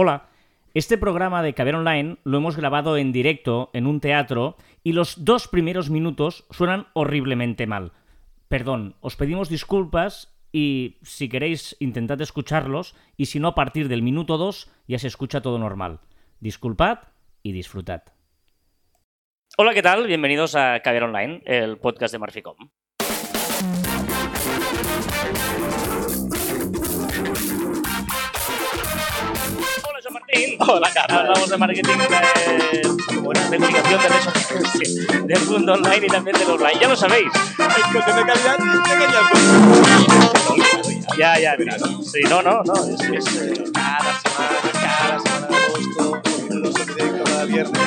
Hola, este programa de Caber Online lo hemos grabado en directo en un teatro y los dos primeros minutos suenan horriblemente mal. Perdón, os pedimos disculpas y si queréis intentad escucharlos y si no a partir del minuto 2 ya se escucha todo normal. Disculpad y disfrutad. Hola, ¿qué tal? Bienvenidos a Caber Online, el podcast de Marficom. Hola, Carlos. Hablamos de marketing de, de comunicación de redes sociales, del mundo online y también del offline. Ya lo sabéis. De calidad, pequeñas Ya, ya, mira. Sí, no, no, no. Es, es, eh, Cada semana, cada semana de agosto, cada viernes.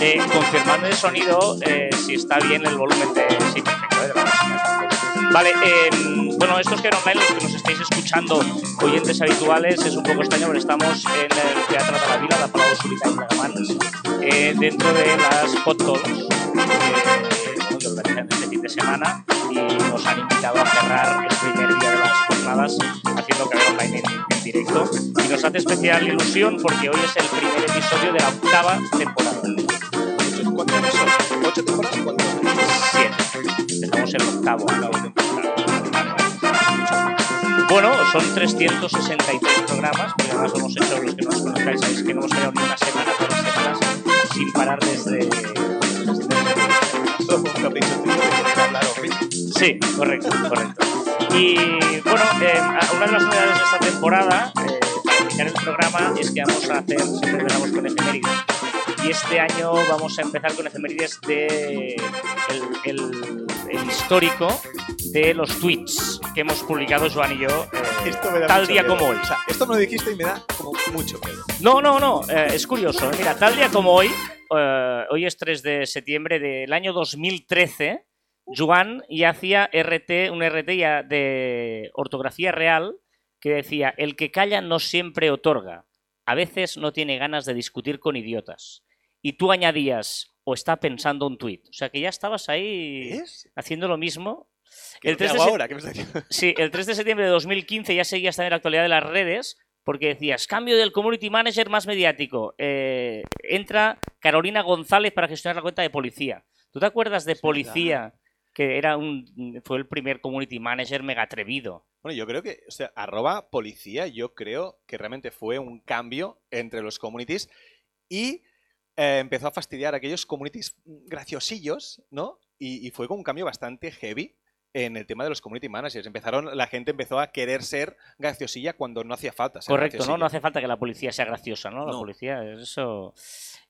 eh, confirmando el sonido eh, si está bien el volumen de. Sí, perfecto, eh, de la música. Vale, eh, bueno, estos que online, los que nos estáis escuchando, oyentes habituales, es un poco extraño, pero estamos en el Teatro de la Vila, la Palau Solita y Plegamans, eh, dentro de las Hot Talks, eh, que este fin de semana y nos han invitado a cerrar el primer día de las jornadas haciendo que online en, en directo. Y nos hace especial ilusión porque hoy es el primer episodio de la octava temporada. Ocho- ¿Cuántos años son? ¿Ocho temporadas? ¿Cuántos años? Siete. Empezamos el octavo. Bueno, son 363 programas, porque además lo hemos hecho, los que no nos conozcáis, sabéis que no hemos fallado ni una semana, todas las semanas, sin parar desde... Sí, correcto, correcto. Y bueno, eh, una de las novedades de esta temporada, eh, para iniciar el programa, es que vamos a hacer, siempre empezamos con efemérides, y este año vamos a empezar con efemérides de el, el- el histórico de los tweets que hemos publicado Joan y yo eh, Esto me da tal día miedo. como hoy. O sea, esto me lo dijiste y me da como mucho miedo. No, no, no, eh, es curioso. ¿eh? Mira, tal día como hoy, eh, hoy es 3 de septiembre del año 2013, Joan ya hacía RT, un RT ya de ortografía real que decía, el que calla no siempre otorga, a veces no tiene ganas de discutir con idiotas. Y tú añadías, o está pensando un tuit. O sea que ya estabas ahí ¿Es? haciendo lo mismo. ¿Qué El te 3 de hago sep- ahora? ¿Qué me estás diciendo? Sí, el 3 de septiembre de 2015 ya seguías también la actualidad de las redes porque decías, cambio del community manager más mediático. eh, entra Carolina González para gestionar la cuenta de policía. ¿Tú te acuerdas de policía? Que era un, fue el primer community manager mega atrevido. Bueno, yo creo que, o sea, arroba policía, yo creo que realmente fue un cambio entre los communities y eh, empezó a fastidiar a aquellos communities graciosillos, ¿no? Y, y fue con un cambio bastante heavy en el tema de los community managers. Empezaron, la gente empezó a querer ser graciosilla cuando no hacía falta. ser Correcto, ¿no? No hace falta que la policía sea graciosa, ¿no? La No. policía, eso...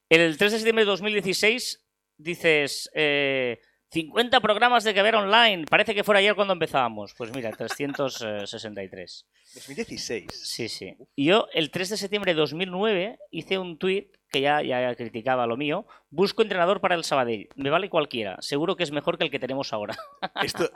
El 3 de septiembre de 2016 dices, eh, 50 programas de que ver online. Parece que fuera ayer cuando empezábamos. Pues mira, 363. 2016. Sí, sí. Y yo, el 3 de septiembre de 2009, hice un tuit que ya, ya criticaba lo mío. Busco entrenador para el Sabadell. Me vale cualquiera. Seguro que es mejor que el que tenemos ahora. Esto,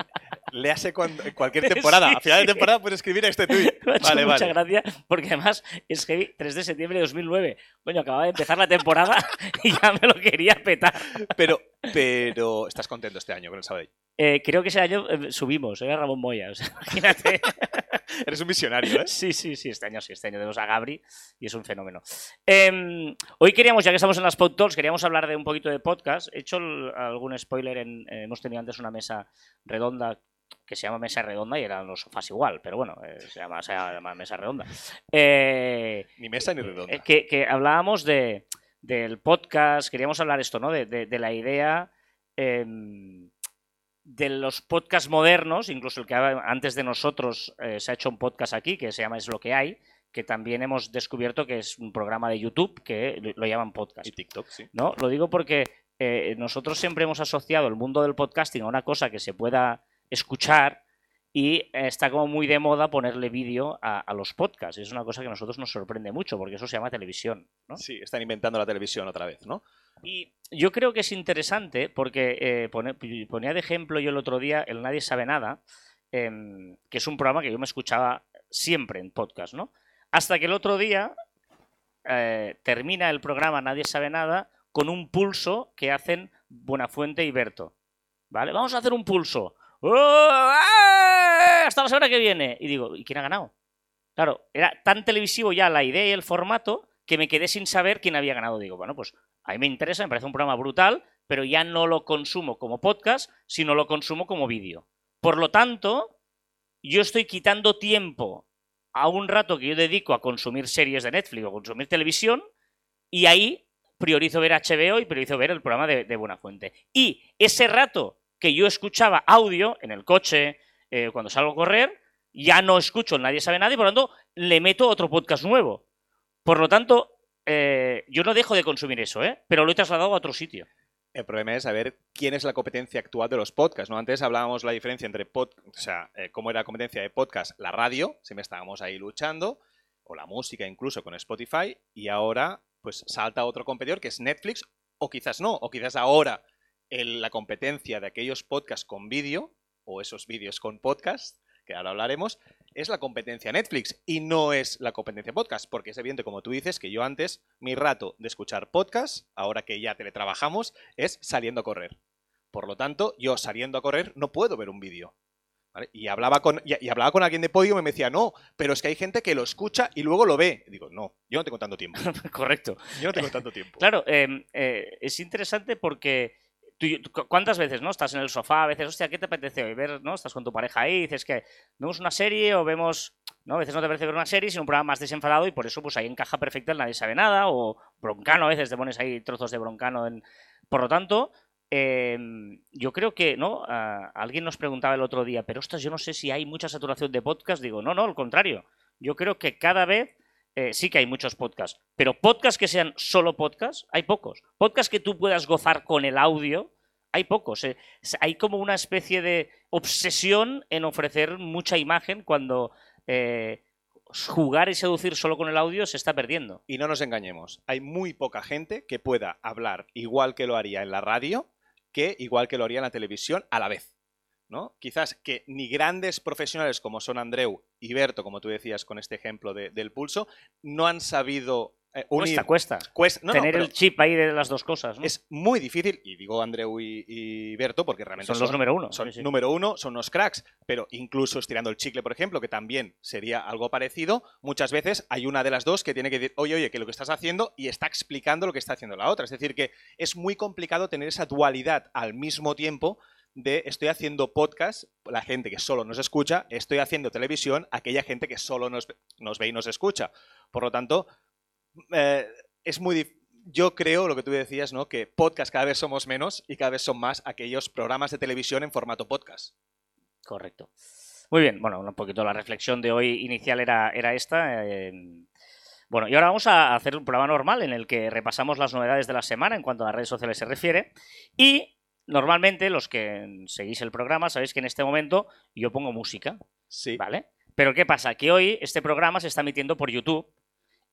léase cuando, en cualquier temporada. Sí. A final de temporada puedes escribir este tweet. Me ha hecho Vale, mucha vale. gracia porque además es que 3 de septiembre de 2009. Coño, acababa de empezar la temporada y ya me lo quería petar. Pero, pero estás contento este año con el Sabadell. Eh, creo que ese año eh, subimos, era Ramón Moya. O sea, imagínate. Eres un visionario, ¿eh? Sí, sí, sí, este año sí, este año tenemos a Gabri y es un fenómeno. Em, hoy queríamos, ya que estamos en las Pod Talks, queríamos hablar de un poquito de podcast. He hecho el- algún spoiler, en, eh, hemos tenido antes una mesa redonda que se llama mesa redonda y eran los sofás igual, pero bueno, eh, se, llama, se llama mesa redonda. Eh, Ni mesa ni redonda. eh, que, que hablábamos de, del podcast, queríamos hablar esto, ¿no? De, de- de la idea em, de los podcasts modernos, incluso el que antes de nosotros eh, se ha hecho un podcast aquí que se llama Es lo que hay, que también hemos descubierto que es un programa de YouTube que lo- llaman podcast. Y TikTok, sí. ¿no? Lo digo porque eh, nosotros siempre hemos asociado el mundo del podcasting a una cosa que se pueda escuchar y está como muy de moda ponerle vídeo a, a los podcasts. Es una cosa que a nosotros nos sorprende mucho porque eso se llama televisión. ¿no? Sí, están inventando la televisión otra vez, ¿no? Y yo creo que es interesante porque eh, ponía de ejemplo yo el otro día el Nadie sabe nada, em, que es un programa que yo me escuchaba siempre en podcast, ¿no? Hasta que el otro día eh, termina el programa Nadie sabe nada con un pulso que hacen Buenafuente y Berto. ¿Vale? Vamos a hacer un pulso. ¡Oh! ¡Ah! Hasta la semana que viene. Y digo, ¿y quién ha ganado? Claro, era tan televisivo ya la idea y el formato que me quedé sin saber quién había ganado. Digo, bueno, pues a mí me interesa, me parece un programa brutal, pero ya no lo consumo como podcast, sino lo consumo como vídeo. Por lo tanto, yo estoy quitando tiempo a un rato que yo dedico a consumir series de Netflix o consumir televisión, y ahí priorizo ver HBO y priorizo ver el programa de, de Buena Fuente. Y ese rato que yo escuchaba audio en el coche, eh, cuando salgo a correr, ya no escucho Nadie sabe nada y por lo tanto le meto otro podcast nuevo. Por lo tanto, eh, yo no dejo de consumir eso, ¿eh? pero lo he trasladado a otro sitio. El problema es saber quién es la competencia actual de los podcasts. ¿no? Antes hablábamos la diferencia entre pod, o sea, eh, cómo era la competencia de podcast, la radio, siempre estábamos ahí luchando, o la música incluso con Spotify, y ahora pues salta otro competidor que es Netflix, o quizás no, o quizás ahora la competencia de aquellos podcasts con vídeo, o esos vídeos con podcast, que ahora hablaremos, es la competencia Netflix y no es la competencia podcast, porque es evidente, como tú dices, que yo antes, mi rato de escuchar podcast, ahora que ya teletrabajamos, es saliendo a correr. Por lo tanto, yo saliendo a correr no puedo ver un vídeo. ¿vale? Y, hablaba con, y, y, hablaba con alguien de podio y me decía, no, pero es que hay gente que lo escucha y luego lo ve. Y digo, no, yo no tengo tanto tiempo. Correcto. Yo no tengo tanto tiempo. Claro, eh, eh, es interesante porque ¿Cuántas veces, no? Estás en el sofá, a veces, hostia, ¿qué te apetece hoy? Ver, ¿no? Estás con tu pareja ahí y dices que vemos una serie o vemos, ¿no? A veces no te parece ver una serie, sino un programa más desenfadado y por eso pues ahí encaja perfecto el Nadie sabe nada o broncano, a veces te pones ahí trozos de broncano. En... Por lo tanto, eh, yo creo que, ¿no? Alguien nos preguntaba el otro día, pero ostras, yo no sé si hay mucha saturación de podcast. Digo, no, no, al contrario. Yo creo que cada vez eh, sí que hay muchos podcasts, pero podcasts que sean solo podcasts, hay pocos. Podcasts que tú puedas gozar con el audio, hay pocos. Eh. Hay como una especie de obsesión en ofrecer mucha imagen cuando eh, jugar y seducir solo con el audio se está perdiendo. Y no nos engañemos, hay muy poca gente que pueda hablar igual que lo haría en la radio que igual que lo haría en la televisión a la vez. ¿No? Quizás que ni grandes profesionales como son Andreu y Berto, como tú decías con este ejemplo de, del pulso, no han sabido eh, unir. Cuesta, cuesta. cuesta no, Tener no, el chip ahí de las dos cosas. ¿no? Es muy difícil, y digo Andreu y, y Berto porque realmente son, son los número uno. Son sí, sí. número uno, son unos cracks, pero incluso estirando el chicle, por ejemplo, que también sería algo parecido, muchas veces hay una de las dos que tiene que decir, oye, oye, que lo que estás haciendo y está explicando lo que está haciendo la otra. Es decir, que es muy complicado tener esa dualidad al mismo tiempo de estoy haciendo podcast, la gente que solo nos escucha, estoy haciendo televisión, aquella gente que solo nos, ve y nos escucha. Por lo tanto, eh, es muy yo creo lo que tú decías, ¿no? Que podcast cada vez somos menos y cada vez son más aquellos programas de televisión en formato podcast. Correcto. Muy bien, bueno, un poquito la reflexión de hoy inicial era, era esta. Eh, bueno, y ahora vamos a hacer un programa normal en el que repasamos las novedades de la semana en cuanto a las redes sociales se refiere. Y normalmente los que seguís el programa sabéis que en este momento yo pongo música. Sí. ¿Vale? Pero ¿qué pasa? Que hoy este programa se está emitiendo por YouTube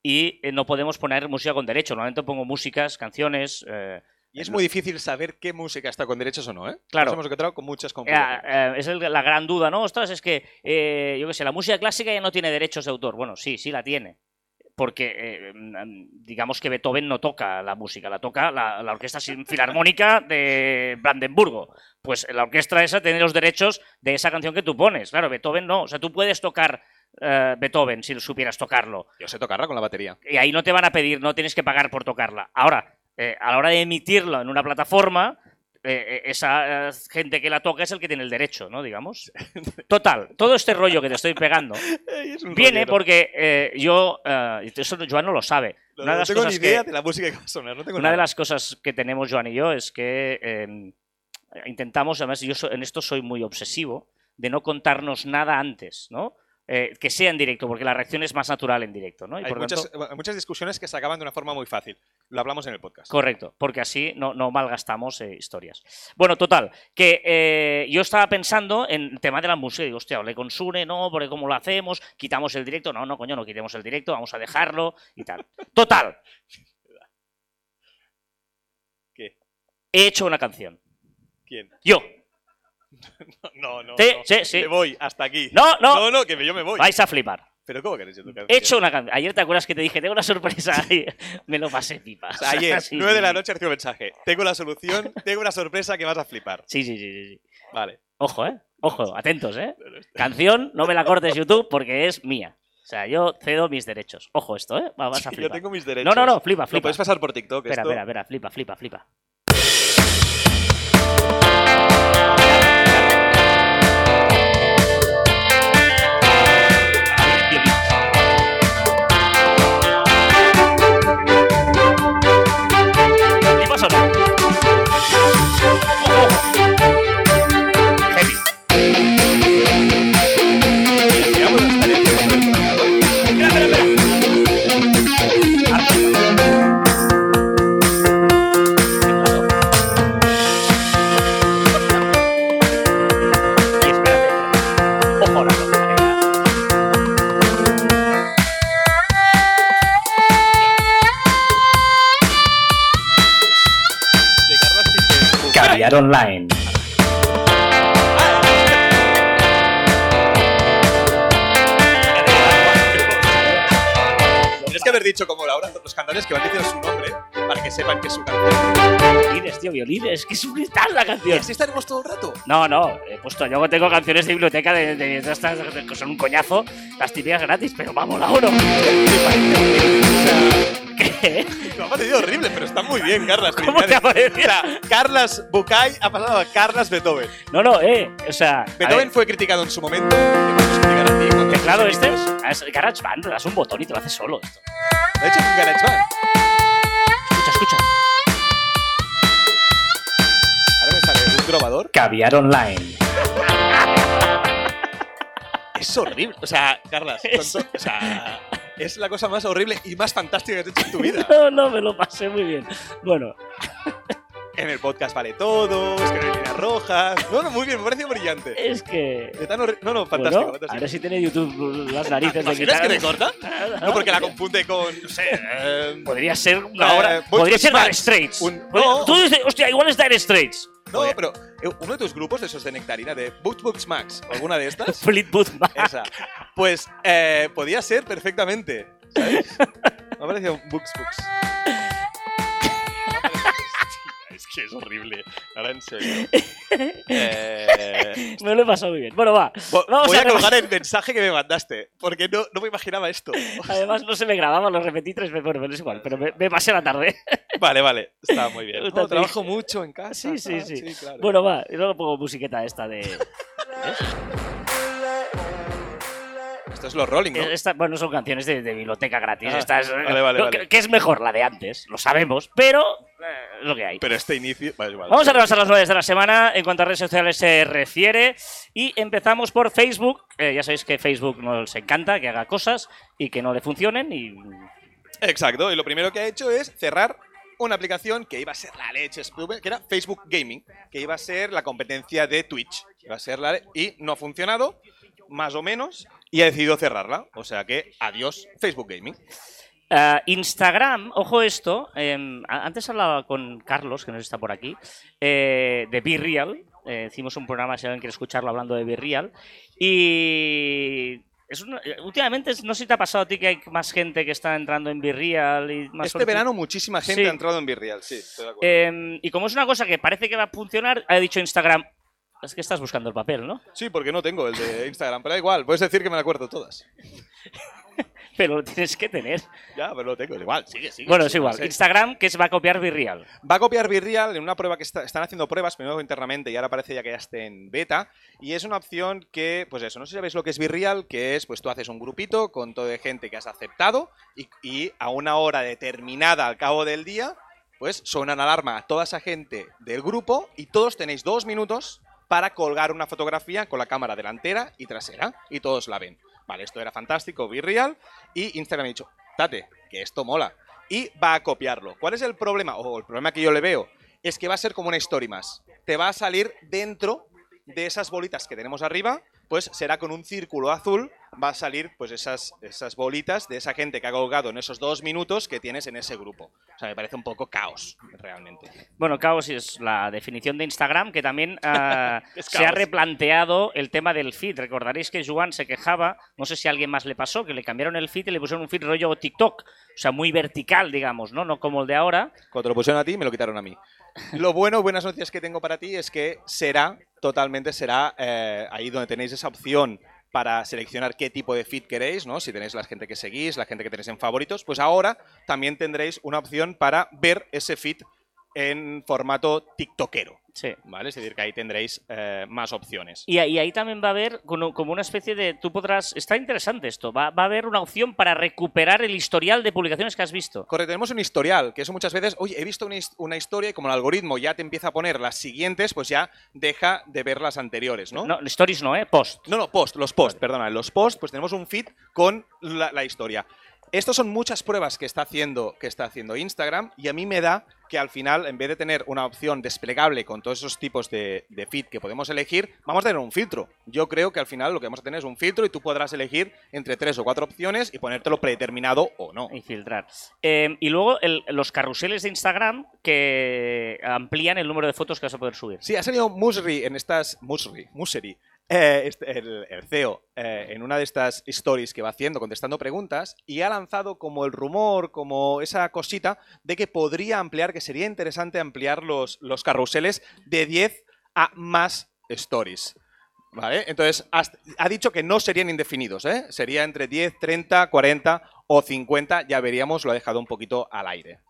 y eh, no podemos poner música con derecho. Normalmente pongo músicas, canciones. Eh, y es muy difícil saber qué música está con derechos o no, ¿eh? Claro. Nos hemos encontrado con muchas eh, confusiones. eh, es el- la gran duda, ¿no? Ostras, es que, eh, yo qué sé, la música clásica ya no tiene derechos de autor. Bueno, sí, sí la tiene. Porque, eh, mm, digamos que Beethoven no toca la música, la toca la, la Orquesta Sin- Filarmónica de Brandenburgo. Pues la orquesta esa tiene los derechos de esa canción que tú pones. Claro, Beethoven no. O sea, tú puedes tocar eh, Beethoven si supieras tocarlo. Yo sé tocarla con la batería. Y ahí no te van a pedir, no tienes que pagar por tocarla. Ahora, eh, a la hora de emitirlo en una plataforma, eh, eh, esa eh, gente que la toca es el que tiene el derecho, ¿no? Digamos. Total, todo este rollo que te estoy pegando Es viene rollero. porque eh, yo, eh, eso Joan no lo sabe. No, Una de no las tengo ni cosas idea que- de la música que va a sonar. No tengo Una de las cosas que tenemos Joan y yo es que eh, intentamos, además yo so- en esto soy muy obsesivo, de no contarnos nada antes, ¿no? Eh, que sea en directo, porque la reacción es más natural en directo, ¿no? Y Hay por muchas, tanto- hay muchas discusiones que se acaban de una forma muy fácil. Lo hablamos en el podcast. Correcto, porque así no, no malgastamos eh, historias. Bueno, total, que eh, yo estaba pensando en el tema de la música. Digo, hostia, le consune, no, porque cómo lo hacemos, quitamos el directo. No, no, coño, no quitemos el directo, vamos a dejarlo y tal. Total. ¿Qué? He hecho una canción. ¿Quién? Yo. No, no, Sí, no. sí, sí. Me voy, hasta aquí. No, no, No, no, que yo me voy. vais a flipar. ¿Pero cómo queréis tu He hecho una canción. Ayer te acuerdas que te dije, tengo una sorpresa. Me lo pasé pipa. O sea, ayer, Sí, 9 de la noche, recibo mensaje. Tengo la solución, tengo una sorpresa que vas a flipar. Sí, sí, sí, sí. Vale. Ojo, ¿eh? Ojo, atentos, ¿eh? Canción, no me la cortes YouTube porque es mía. O sea, yo cedo mis derechos. Ojo esto, ¿eh? Va- Vas a flipar. yo tengo mis derechos. No, no, no, flipa, Lo flipa. puedes pasar por TikTok. Espera, esto. espera, espera, flipa, flipa, flipa. Caviar online. Tienes que haber dicho como Laura, los cantantes que van diciendo su nombre para que sepan que es su canción. Violines, tío, violines. Que es brutal la ¿Y canción. así estaremos todo el rato? No, no, he puesto, yo tengo canciones de biblioteca de, de- de estas que son un coñazo, las típicas gratis, pero vamos, la uno. ¿Qué? Me ha parecido horrible, pero está muy bien, Carlas. ¿Cómo te ha parecido? O sea, Carlas Bucay ha pasado a Carlas Beethoven. No, no, eh, o sea, Beethoven fue criticado en su momento. Te a ti tus este es GarageBand, le das un botón y te lo hace solo esto. De hecho, en GarageBand. Escucha, escucha. Ahora me sale un trovador. Caviar online. Es horrible. O sea, Carlas, con o sea, es la cosa más horrible y más fantástica que has hecho en tu vida. No, no, me lo pasé muy bien. Bueno, En el podcast vale todo, es que no hay líneas rojas. No, no, muy bien, me parece brillante. es que... De tan horri- no, no, fantástico. Bueno, fantástico. ver si tiene YouTube las narices de ¿Imaginas que quitar. te corta? No, porque la confunde con, no sé, eh, Podría ser una Eh, hora. Podría ser Dire. Straits. Un- Podría- no. Tú dices, hostia, igual es Dire Straits. No, pero eh, uno de tus grupos, de esos de Nectarina, de Books Books Max, alguna de estas, Fleetwood Mac. esa, pues eh, podía ser perfectamente, ¿sabes? Me ha parecido un Books Books. Que es horrible, ahora en serio. Eh, Me lo he pasado muy bien. Bueno, va. Vamos voy a a colgar el mensaje que me mandaste, porque no, no me imaginaba esto. Además, no se me grababa, lo repetí tres veces. Bueno, pero es igual, pero me, me pasé la tarde. Vale, vale, está muy bien. No, te- trabajo mucho en casa. Sí, sí, tal, sí. claro. Bueno, va. Y luego pongo musiqueta esta de. Esto es los Rolling, ¿no? Esta- bueno, son canciones de, de biblioteca gratis. Ah, Estas, vale, vale, que- que es mejor la de antes, lo sabemos, pero eh, es lo que hay. Pero este inicio. Vamos a repasar las novedades de la semana en cuanto a redes sociales se refiere. Y empezamos por Facebook. Eh, ya sabéis que Facebook nos encanta que haga cosas y que no le funcionen. Y Exacto, y lo primero que ha hecho es cerrar una aplicación que iba a ser la leche, que era Facebook Gaming, que iba a ser la competencia de Twitch. Iba a ser la y no ha funcionado, más o menos, y ha decidido cerrarla. O sea que, adiós, Facebook Gaming. Ah, Instagram, ojo esto, em, antes hablaba con Carlos, que nos está por aquí, eh, de Be Real. Eh, hicimos un programa, si alguien quiere escucharlo, hablando de Be Real. Y es una- eh, últimamente, no sé si te ha pasado a ti que hay más gente que está entrando en Be Real. Y más Este verano muchísima gente Sí. ha entrado en Virreal, sí, estoy de acuerdo. Em, y como es una cosa que parece que va a funcionar, ha dicho Instagram. Es que estás buscando el papel, ¿no? Sí, porque no tengo el de Instagram, pero da igual, puedes decir que me la acuerdo todas. Pero lo tienes que tener. Ya, pero lo tengo, igual, sigue, sigue. Bueno, es igual. Instagram, que se va a copiar Be Real. Va a copiar Virreal en una prueba que está- están haciendo pruebas, primero internamente y ahora parece ya que ya esté en beta. Y es una opción que, pues eso, no sé si sabéis lo que es Virreal, que es, pues tú haces un grupito con todo de gente que has aceptado y, y a una hora determinada al cabo del día, pues suenan alarma a toda esa gente del grupo y todos tenéis dos minutos para colgar una fotografía con la cámara delantera y trasera y todos la ven. Vale, esto era fantástico, Virreal y Instagram ha dicho, date, que esto mola y va a copiarlo. ¿Cuál es el problema? O el problema que yo le veo es que va a ser como una story más. Te va a salir dentro de esas bolitas que tenemos arriba, pues será con un círculo azul, va a salir pues esas, esas bolitas de esa gente que ha colgado en esos dos minutos que tienes en ese grupo. O sea, me parece un poco caos, realmente. Bueno, caos es la definición de Instagram, que también ah, se ha replanteado el tema del feed. Recordaréis que Joan se quejaba, no sé si a alguien más le pasó, que le cambiaron el feed y le pusieron un feed rollo TikTok. O sea, muy vertical, digamos, ¿no? No como el de ahora. Cuando lo pusieron a ti, me lo quitaron a mí. Lo bueno, buenas noticias que tengo para ti es que será, totalmente será, eh, ahí donde tenéis esa opción para seleccionar qué tipo de feed queréis, ¿no? Si tenéis la gente que seguís, la gente que tenéis en favoritos, pues ahora también tendréis una opción para ver ese feed en formato tiktokero. Sí. ¿Vale? Es decir, que ahí tendréis eh, más opciones. Y, ahí- y ahí también va a haber como una especie de. Tú podrás. Está interesante esto. Va, va a haber una opción para recuperar el historial de publicaciones que has visto. Correcto, tenemos un historial, que eso muchas veces, oye, he visto una, una historia y como el algoritmo ya te empieza a poner las siguientes, pues ya deja de ver las anteriores, ¿no? No, stories no, ¿eh? Post. No, no, post, los post, perdona, en los post, pues tenemos un feed con la, la historia. Estas son muchas pruebas que está, haciendo, que está haciendo Instagram y a mí me da que al final, en vez de tener una opción desplegable con todos esos tipos de, de feed que podemos elegir, vamos a tener un filtro. Yo creo que al final lo que vamos a tener es un filtro y tú podrás elegir entre tres o cuatro opciones y ponértelo predeterminado o no. Y filtrar. Eh, y luego el- los carruseles de Instagram que amplían el número de fotos que vas a poder subir. Sí, ha salido Musri en estas. Musri, Museri. Eh, este- el, CEO, eh, en una de estas stories que va haciendo, contestando preguntas, y ha lanzado como el rumor, como esa cosita, de que podría ampliar, que sería interesante ampliar los, los carruseles de 10 a más stories. ¿Vale? Entonces, ha dicho que no serían indefinidos, ¿eh? Sería entre 10, 30, 40 o 50, ya veríamos, lo ha dejado un poquito al aire.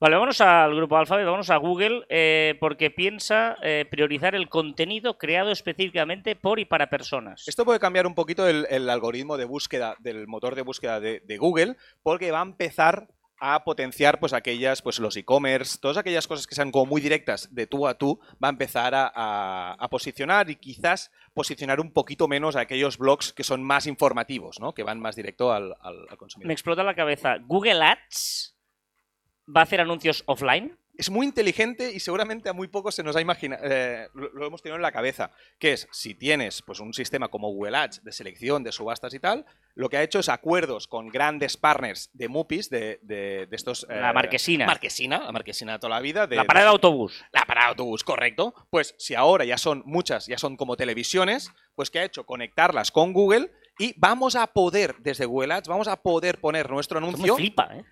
Vale, vámonos al grupo Alphabet, vámonos a Google, eh, porque piensa eh, priorizar el contenido creado específicamente por y para personas. Esto puede cambiar un poquito el, el algoritmo de búsqueda del motor de búsqueda de, de Google, porque va a empezar a potenciar pues aquellas, pues los e-commerce, todas aquellas cosas que sean como muy directas de tú a tú, va a empezar a, a- a posicionar y quizás posicionar un poquito menos a aquellos blogs que son más informativos, ¿no? Que van más directo al, al- al consumidor. Me explota la cabeza. Google Ads va a hacer anuncios offline. es muy inteligente y seguramente a muy pocos se nos ha imaginado, lo, lo hemos tenido en la cabeza, que es, si tienes pues, un sistema como Google Ads de selección, de subastas y tal, lo que ha hecho es acuerdos con grandes partners de MUPIs, de, de- de estos... eh, La marquesina. Marquesina, la marquesina de toda la vida. De, la parada de autobús. la parada de autobús, correcto. Pues si ahora ya son muchas, ya son como televisiones, pues ¿qué ha hecho? Conectarlas con Google y vamos a poder, desde Google Ads, vamos a poder poner nuestro Esto me anuncio flipa, ¿eh?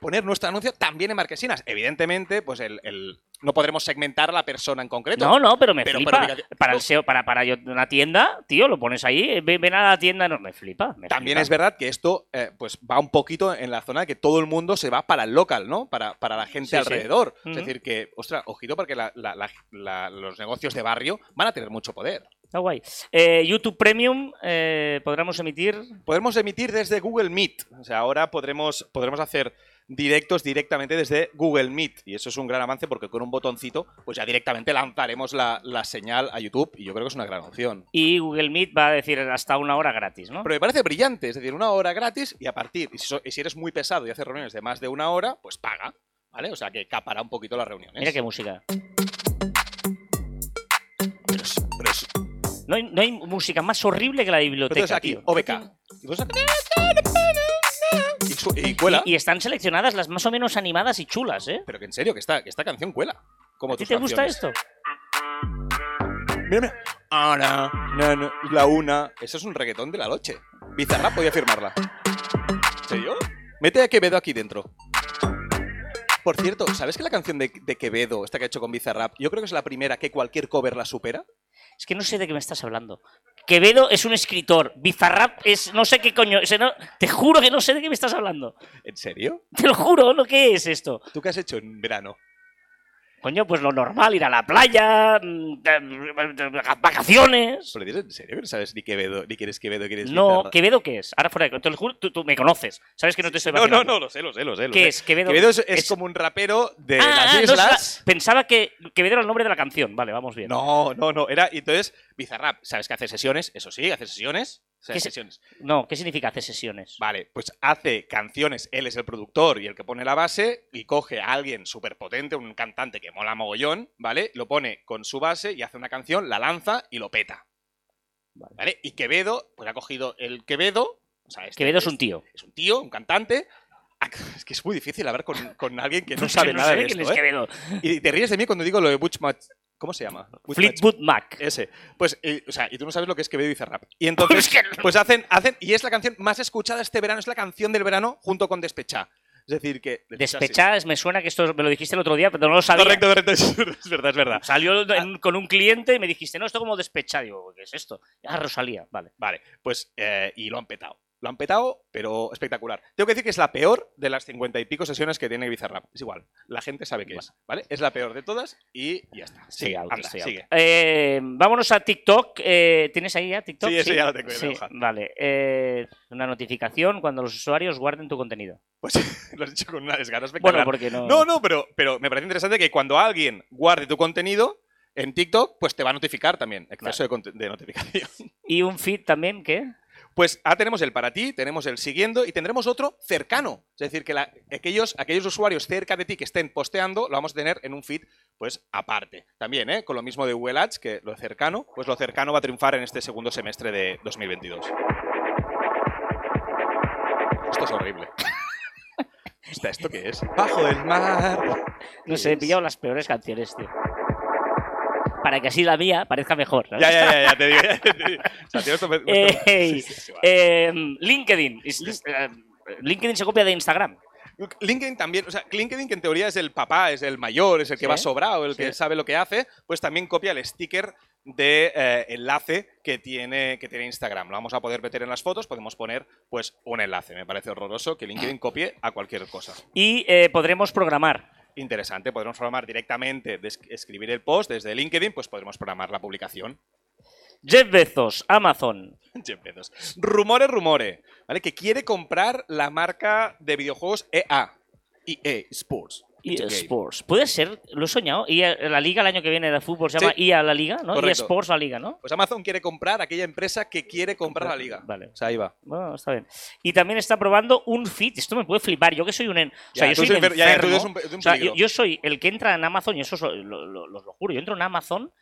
Poner nuestro anuncio también en marquesinas. Evidentemente, pues el, el- no podremos segmentar a la persona en concreto. No, no, pero me Pero- flipa. pero para el. SEO, para, para yo- una tienda, tío, lo pones ahí, ven, ven a la tienda, no, me flipa. me También flipa. es verdad que esto eh, pues va un poquito en la zona de que todo el mundo se va para el local, ¿no? Para, para la gente Sí, sí. alrededor. Es decir, que, ostras, ojito porque la- la- la- la- los negocios de barrio van a tener mucho poder. Está guay. Eh, YouTube Premium, eh, podremos emitir. Podremos emitir desde Google Meet. O sea, ahora podremos, podremos hacer directos directamente desde Google Meet. Y eso es un gran avance porque con un botoncito, pues ya directamente lanzaremos la, la señal a YouTube. Y yo creo que es una gran opción. Y Google Meet va a decir hasta una hora gratis, ¿no? Pero me parece brillante, es decir, una hora gratis y a partir, y si, so- y si eres muy pesado y haces reuniones de más de una hora, pues paga, ¿vale? O sea que capará un poquito las reuniones. Mira qué música. No hay, no hay música más horrible que la de biblioteca. entonces aquí, tío. OBK. Y vos- Y, su- y cuela. Y, y están seleccionadas las más o menos animadas y chulas, ¿eh? Pero que en serio, que esta, que esta canción cuela. Como ¿A ti tus te gusta canciones. esto? Mira, mira. Ana, na, na, la una. Eso es un reggaetón de la noche. Bizarrap podía firmarla. ¿En serio? Mete a Quevedo aquí dentro. Por cierto, ¿sabes que la canción de, de Quevedo, esta que ha hecho con Bizarrap, yo creo que es la primera que cualquier cover la supera? Es que no sé de qué me estás hablando. Quevedo es un escritor. Bizarrap es no sé qué coño. no- te juro que no sé de qué me estás hablando. ¿En serio? Te lo juro, ¿no? ¿Qué es esto? ¿Tú qué has hecho en verano? Coño, pues lo normal, ir a la playa, mm, vacaciones. ¿Pero dices en serio que no sabes ni Quevedo, ni quién es Quevedo, quién es No? ¿Quevedo qué es? Ahora fuera de te lo juro, tú, tú me conoces. Sabes que no te estoy No, no, no, lo sé, lo sé, lo sé. ¿Qué es? Quevedo, Quevedo es, es es- como un rapero de Ah, las ah, no islas. Pensaba que Quevedo era el nombre de la canción. Vale, vamos bien. No, no, no. Era, entonces, Bizarrap, ¿sabes que hace sesiones? Eso sí, hace sesiones. Sea, ¿Qué se- sesiones. No, ¿qué significa hace sesiones? Vale, pues hace canciones, él es el productor y el que pone la base, y coge a alguien súper potente, un cantante que mola mogollón, ¿vale? Lo pone con su base y hace una canción, la lanza y lo peta. Vale. ¿Vale? Y Quevedo, pues ha cogido el Quevedo. O sea, este- Quevedo es un tío. Es un tío, un cantante. Ah, Es que es muy difícil hablar con, con alguien que no sabe nada sé de quién esto, es ¿eh? Quevedo. Y te ríes de mí cuando digo lo de Butch Mach... ¿Cómo se llama? Fleetwood Mac. ese. Pues, o sea, y tú no sabes lo que es Quevedo y Bizarrap. Y entonces, pues hacen, hacen, y es la canción más escuchada este verano, es la canción del verano junto con Despechá. Es decir, que... Despechar, me suena que esto me lo dijiste el otro día, pero no lo sabía. Correcto, correcto, es verdad, es verdad. Salió en- con un cliente y me dijiste, no, esto como despechar. Digo, ¿qué es esto? Ah, Rosalía, vale. Vale, pues eh, y lo han petado. Lo han petado, pero espectacular. Tengo que decir que es la peor de las cincuenta y pico sesiones que tiene Bizarrap. Es igual, la gente sabe que es, ¿vale? Es la peor de todas y ya está. Sigue, out, anda, out. sigue. Eh, vámonos a TikTok. Eh, ¿Tienes ahí ya TikTok? Sí, ese ya lo tengo Sí. Vale. Eh, una notificación cuando los usuarios guarden tu contenido. Pues lo has dicho con una desgana Bueno, espectacular. porque no. No, no, pero, pero me parece interesante que cuando alguien guarde tu contenido en TikTok, pues te va a notificar también. Exceso de, conte- de notificación. Y un feed también, ¿qué? Pues ahora tenemos el para ti, tenemos el siguiendo y tendremos otro cercano. Es decir, que la- aquellos, aquellos usuarios cerca de ti que estén posteando, lo vamos a tener en un feed, pues aparte. También, ¿eh? Con lo mismo de Google Ads, que lo cercano, pues lo cercano va a triunfar en este segundo semestre de 2022. Esto es horrible. ¿Esto qué es? Bajo el mar. No sé, he pillado las peores canciones, tío. Para que así la mía parezca mejor. ¿sabes? Ya, ya, ya, ya te digo. ya te digo. O sea, tío, esto me- esto- Ey, Sí, sí, sí, vale. eh, LinkedIn. LinkedIn se copia de Instagram. LinkedIn también, o sea, LinkedIn que en teoría es el papá, es el mayor, es el que va sobrado, el que sabe lo que hace, pues también copia el sticker de eh, enlace que tiene, que tiene Instagram. Lo vamos a poder meter en las fotos, podemos poner pues un enlace. Me parece horroroso que LinkedIn copie a cualquier cosa. Y eh, podremos programar. Interesante, podremos programar directamente, de escribir el post desde LinkedIn, pues podremos programar la publicación. Jeff Bezos, Amazon. Jeff Bezos. Rumore, rumore, ¿vale? Que quiere comprar la marca de videojuegos EA. EA Sports. EA It's a game. Sports. Puede ser, lo he soñado. EA la liga el año que viene de fútbol se Sí. llama EA la liga, ¿no? Correcto. Sports la liga, ¿no? Pues Amazon quiere comprar aquella empresa que quiere comprar la liga. Vale. O sea, ahí va. Bueno, está bien. Y también está probando un feed. Esto me puede flipar. Yo que soy un. en- O sea, yo soy un ya, un O sea, yo, soy el que entra en Amazon, y eso so- lo, lo- lo- lo juro. Yo entro en Amazon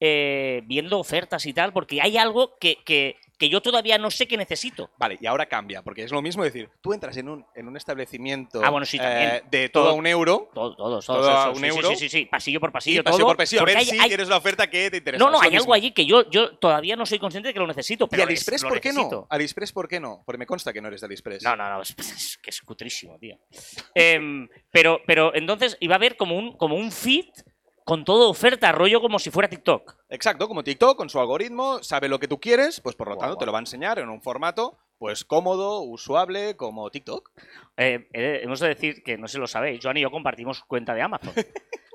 eh, viendo ofertas y tal, porque hay algo que, que- que yo todavía no sé que necesito. Vale, y ahora cambia, porque es lo mismo decir, tú entras en un, en un establecimiento Ah, bueno, sí, también. eh, de todo, Todo- a un euro, Todo, todos, todos. Todo a un sí, sí, euro. Sí, sí, sí, pasillo por pasillo. y paseo todo, por pasillo, a ver hay- si hay- tienes la oferta que te interesa. No, no, hay algo allí que yo, yo todavía no soy consciente de que lo necesito. ¿Y Pero es- AliExpress por qué necesito. no? AliExpress por qué no? Porque me consta que no eres de AliExpress. No, no, no, es, es que es cutrísimo, tío. Em, pero, pero entonces iba a haber como un, como un feed con toda oferta, rollo como si fuera TikTok. Exacto, como TikTok, con su algoritmo, sabe lo que tú quieres, pues por lo tanto te lo va a enseñar en un formato pues cómodo, usable, como TikTok. Eh, eh, hemos de decir que, no sé si lo sabéis, Joan y yo compartimos cuenta de Amazon.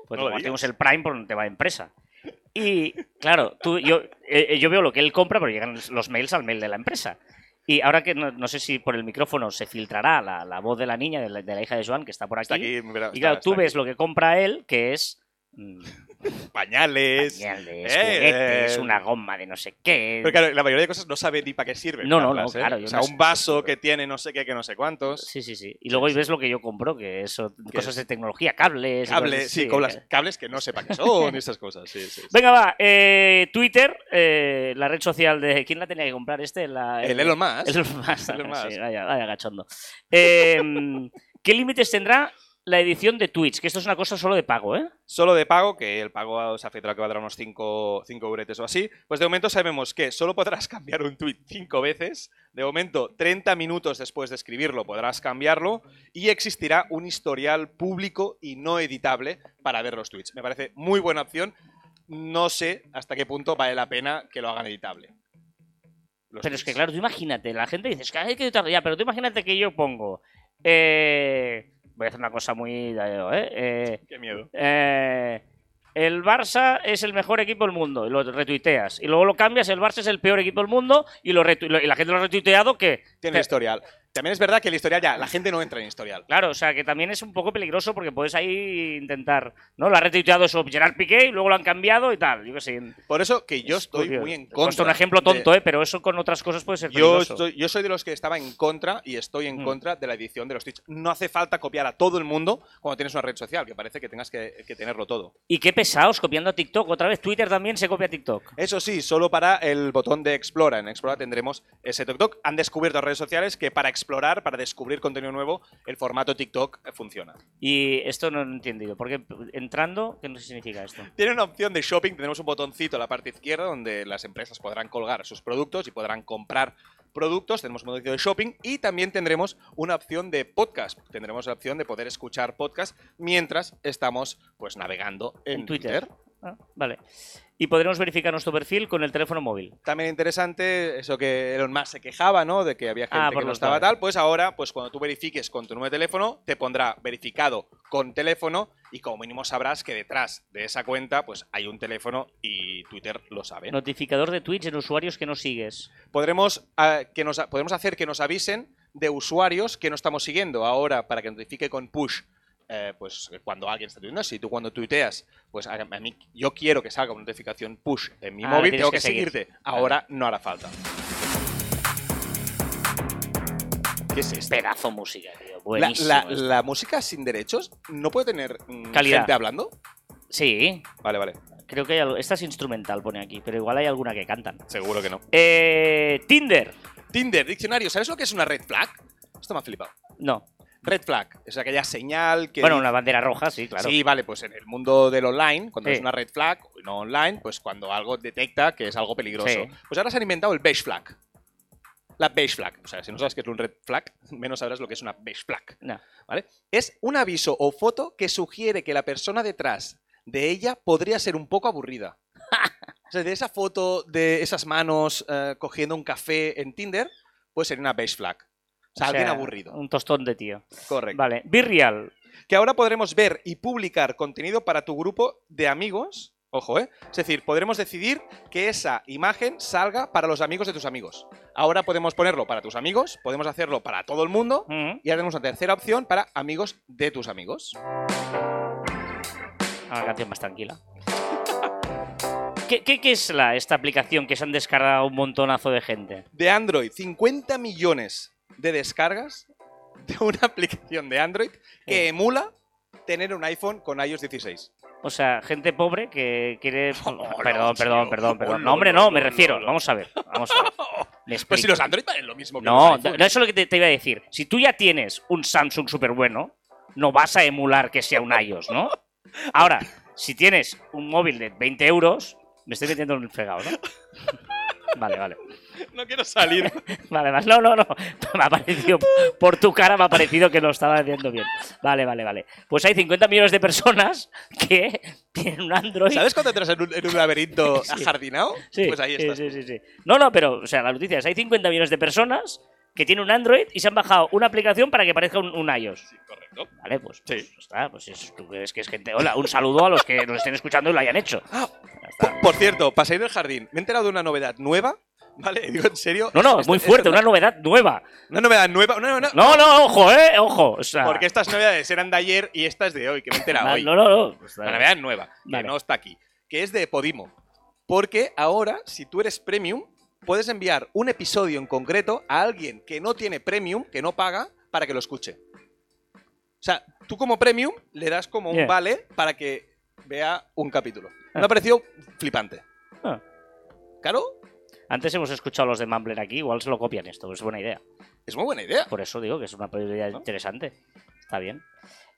Pues No compartimos el Prime por un tema de empresa. Y claro, tú, yo, eh, yo veo lo que él compra, pero llegan los mails al mail de la empresa. Y ahora que no, no sé si por el micrófono se filtrará la, la voz de la niña, de la, de la hija de Joan, que está por aquí. Está aquí, mira, y está- claro, tú está ves aquí. lo que compra él, que es pañales. pañales, eh, juguetes, eh, una goma de no sé qué. Pero claro, la mayoría de cosas no sabe ni para qué sirven. No, no, no, ¿eh? claro, O sea, no un sé. vaso que tiene no sé qué, que no sé cuántos. Sí, sí, sí. Y luego sí. ves lo que yo compro, que es o- cosas es? de tecnología, cables. Cables, cosas sí, cables, cables que no sepa qué son y esas cosas. Venga, va. eh, Twitter, la red social de. ¿Quién la tenía que comprar este? La- El Elon Musk. El Elon Musk, Elon Musk. vaya, vaya gachondo. Eh, ¿Qué límites tendrá la edición de tweets? Que esto es una cosa solo de pago, ¿eh? Solo de pago, que el pago se afectará que valdrá unos 5 euretes o así. Pues de momento sabemos que solo podrás cambiar un tweet 5 veces. De momento, 30 minutos después de escribirlo podrás cambiarlo. Y existirá un historial público y no editable para ver los tweets. Me parece muy buena opción. No sé hasta qué punto vale la pena que lo hagan editable. Los Pero es que, claro, tú imagínate, la gente dice, es que hay que editarlo ya, pero tú imagínate que yo pongo. eh, voy a hacer una cosa muy. ¿eh? Eh, Qué miedo. eh, el Barça es el mejor equipo del mundo y lo retuiteas. Y luego lo cambias, el Barça es el peor equipo del mundo y, lo y la gente lo ha retuiteado que... Tiene historial. También es verdad que el historial ya, la gente no entra en historial. Claro, o sea, que también es un poco peligroso porque puedes ahí intentar, ¿no? Lo ha retuiteado eso Gerard Piqué y luego lo han cambiado y tal. Yo qué sé. Por eso que yo Es estoy curioso. muy en contra. un ejemplo de- tonto, ¿eh? Pero eso con otras cosas puede ser Yo, peligroso. estoy- yo soy de los que estaba en contra y estoy en Mm. contra de la edición de los tweets. No hace falta copiar a todo el mundo cuando tienes una red social, que parece que tengas que, que tenerlo todo. Y qué pesados copiando a TikTok. Otra vez Twitter también se copia a TikTok. Eso sí, solo para el botón de Explora. En Explora tendremos ese TikTok. Han descubierto redes sociales que para explorar, para descubrir contenido nuevo, el formato TikTok funciona. Y esto no lo he entendido. Porque entrando, ¿qué no significa esto? Tiene una opción de shopping, tenemos un botoncito en la parte izquierda donde las empresas podrán colgar sus productos y podrán comprar productos, tenemos un modelo de shopping y también tendremos una opción de podcast. Tendremos la opción de poder escuchar podcast mientras estamos pues navegando en, En Twitter. Twitter. Ah, vale. Y podremos verificar nuestro perfil con el teléfono móvil. También interesante eso que Elon Musk se quejaba, ¿no? De que había gente Ah, que por no estaba tal. Pues ahora, pues cuando tú verifiques con tu número de teléfono, te pondrá verificado con teléfono y como mínimo sabrás que detrás de esa cuenta, pues hay un teléfono y Twitter lo sabe. Notificador de Twitch en usuarios que no sigues. Podremos, ah, que nos, podemos hacer que nos avisen de usuarios que no estamos siguiendo ahora para que notifique con push. Eh, pues cuando alguien está tuiteando, si tú cuando tuiteas, pues a, a mí yo quiero que salga una notificación push en mi Ah, móvil, tengo que que, seguir. seguirte. Ahora no hará falta. ¿Qué es esto? Pedazo música, tío. Buenísimo. la música sin derechos no puede tener mm, Calidad. gente hablando. Sí, Vale, vale. creo que hay algo. Esta es instrumental, pone aquí, pero igual hay alguna que cantan. Seguro que no. Eh, Tinder. Tinder, diccionario. ¿Sabes lo que es una red flag? Esto me ha flipado. No. Red flag es aquella señal que. Bueno, una bandera roja, sí, claro. Sí, vale, pues en el mundo del online, cuando Sí. es una red flag, no online, pues cuando algo detecta que es algo peligroso. Sí. Pues ahora se han inventado el beige flag. La beige flag. O sea, si no sabes qué es un red flag, menos sabrás lo que es una beige flag. No. ¿Vale? Es un aviso o foto que sugiere que la persona detrás de ella podría ser un poco aburrida. o sea, de esa foto de esas manos eh, cogiendo un café en Tinder, puede ser una beige flag. O sea, alguien aburrido. Un tostón de tío. Correcto. Vale. Virreal. Que ahora podremos ver y publicar contenido para tu grupo de amigos. Ojo, ¿eh? Es decir, podremos decidir que esa imagen salga para los amigos de tus amigos. Ahora podemos ponerlo para tus amigos, podemos hacerlo para todo el mundo. Mm. Y ahora tenemos una tercera opción para amigos de tus amigos. Una canción más tranquila. ¿Qué, qué, qué es la, esta aplicación que se han descargado un montonazo de gente? De Android, 50 millones de descargas de una aplicación de Android que emula tener un iPhone con iOS 16. O sea, gente pobre que quiere. Perdón, perdón, perdón, perdón. Hola, No, hombre, no, me refiero. Vamos a ver, vamos a ver. Pues si los Android valen lo mismo que No, los no, eso es lo que te, te iba a decir. Si tú ya tienes un Samsung súper bueno, no vas a emular que sea un iOS, ¿no? Ahora, si tienes un móvil de 20 euros, me estoy metiendo en el fregado, ¿no? Vale, vale. No quiero salir. Vale, vale. No, no, no. Me ha parecido, por tu cara me ha parecido que lo estaba haciendo bien. Vale, vale, vale. Pues hay 50 millones de personas que tienen un Android. ¿Sabes cuando entras en un, en un laberinto Sí. ajardinado? Sí, pues ahí sí, estás. sí, sí, sí. No, no, pero, o sea, la noticia es, hay 50 millones de personas que tienen un Android y se han bajado una aplicación para que parezca un, un iOS. Sí, correcto. Vale, pues, Sí. pues está, pues es, tú crees que es gente. Hola, un saludo a los que nos estén escuchando y lo hayan hecho. Ah, por, por cierto, para salir del jardín, me he enterado de una novedad nueva. ¿Vale? Digo, en serio. No, no, Esto- muy fuerte, una novedad nueva. Una novedad nueva. No, no, no. No, no, ojo, eh, ojo. O sea, Porque estas novedades eran de ayer y esta es de hoy, que me no, hoy. no, no, no. Pues, La novedad nueva, que no está aquí. Que es de Podimo. Porque ahora, si tú eres premium, puedes enviar un episodio en concreto a alguien que no tiene premium, que no paga, para que lo escuche. O sea, tú como premium le das como un vale para que vea un capítulo. Me Ah. ha parecido flipante. Ah. Claro, Antes hemos escuchado a los de Mumbler aquí, igual se lo copian esto, es buena idea. es muy buena idea. Por eso digo que es una idea ¿No? interesante. Está bien.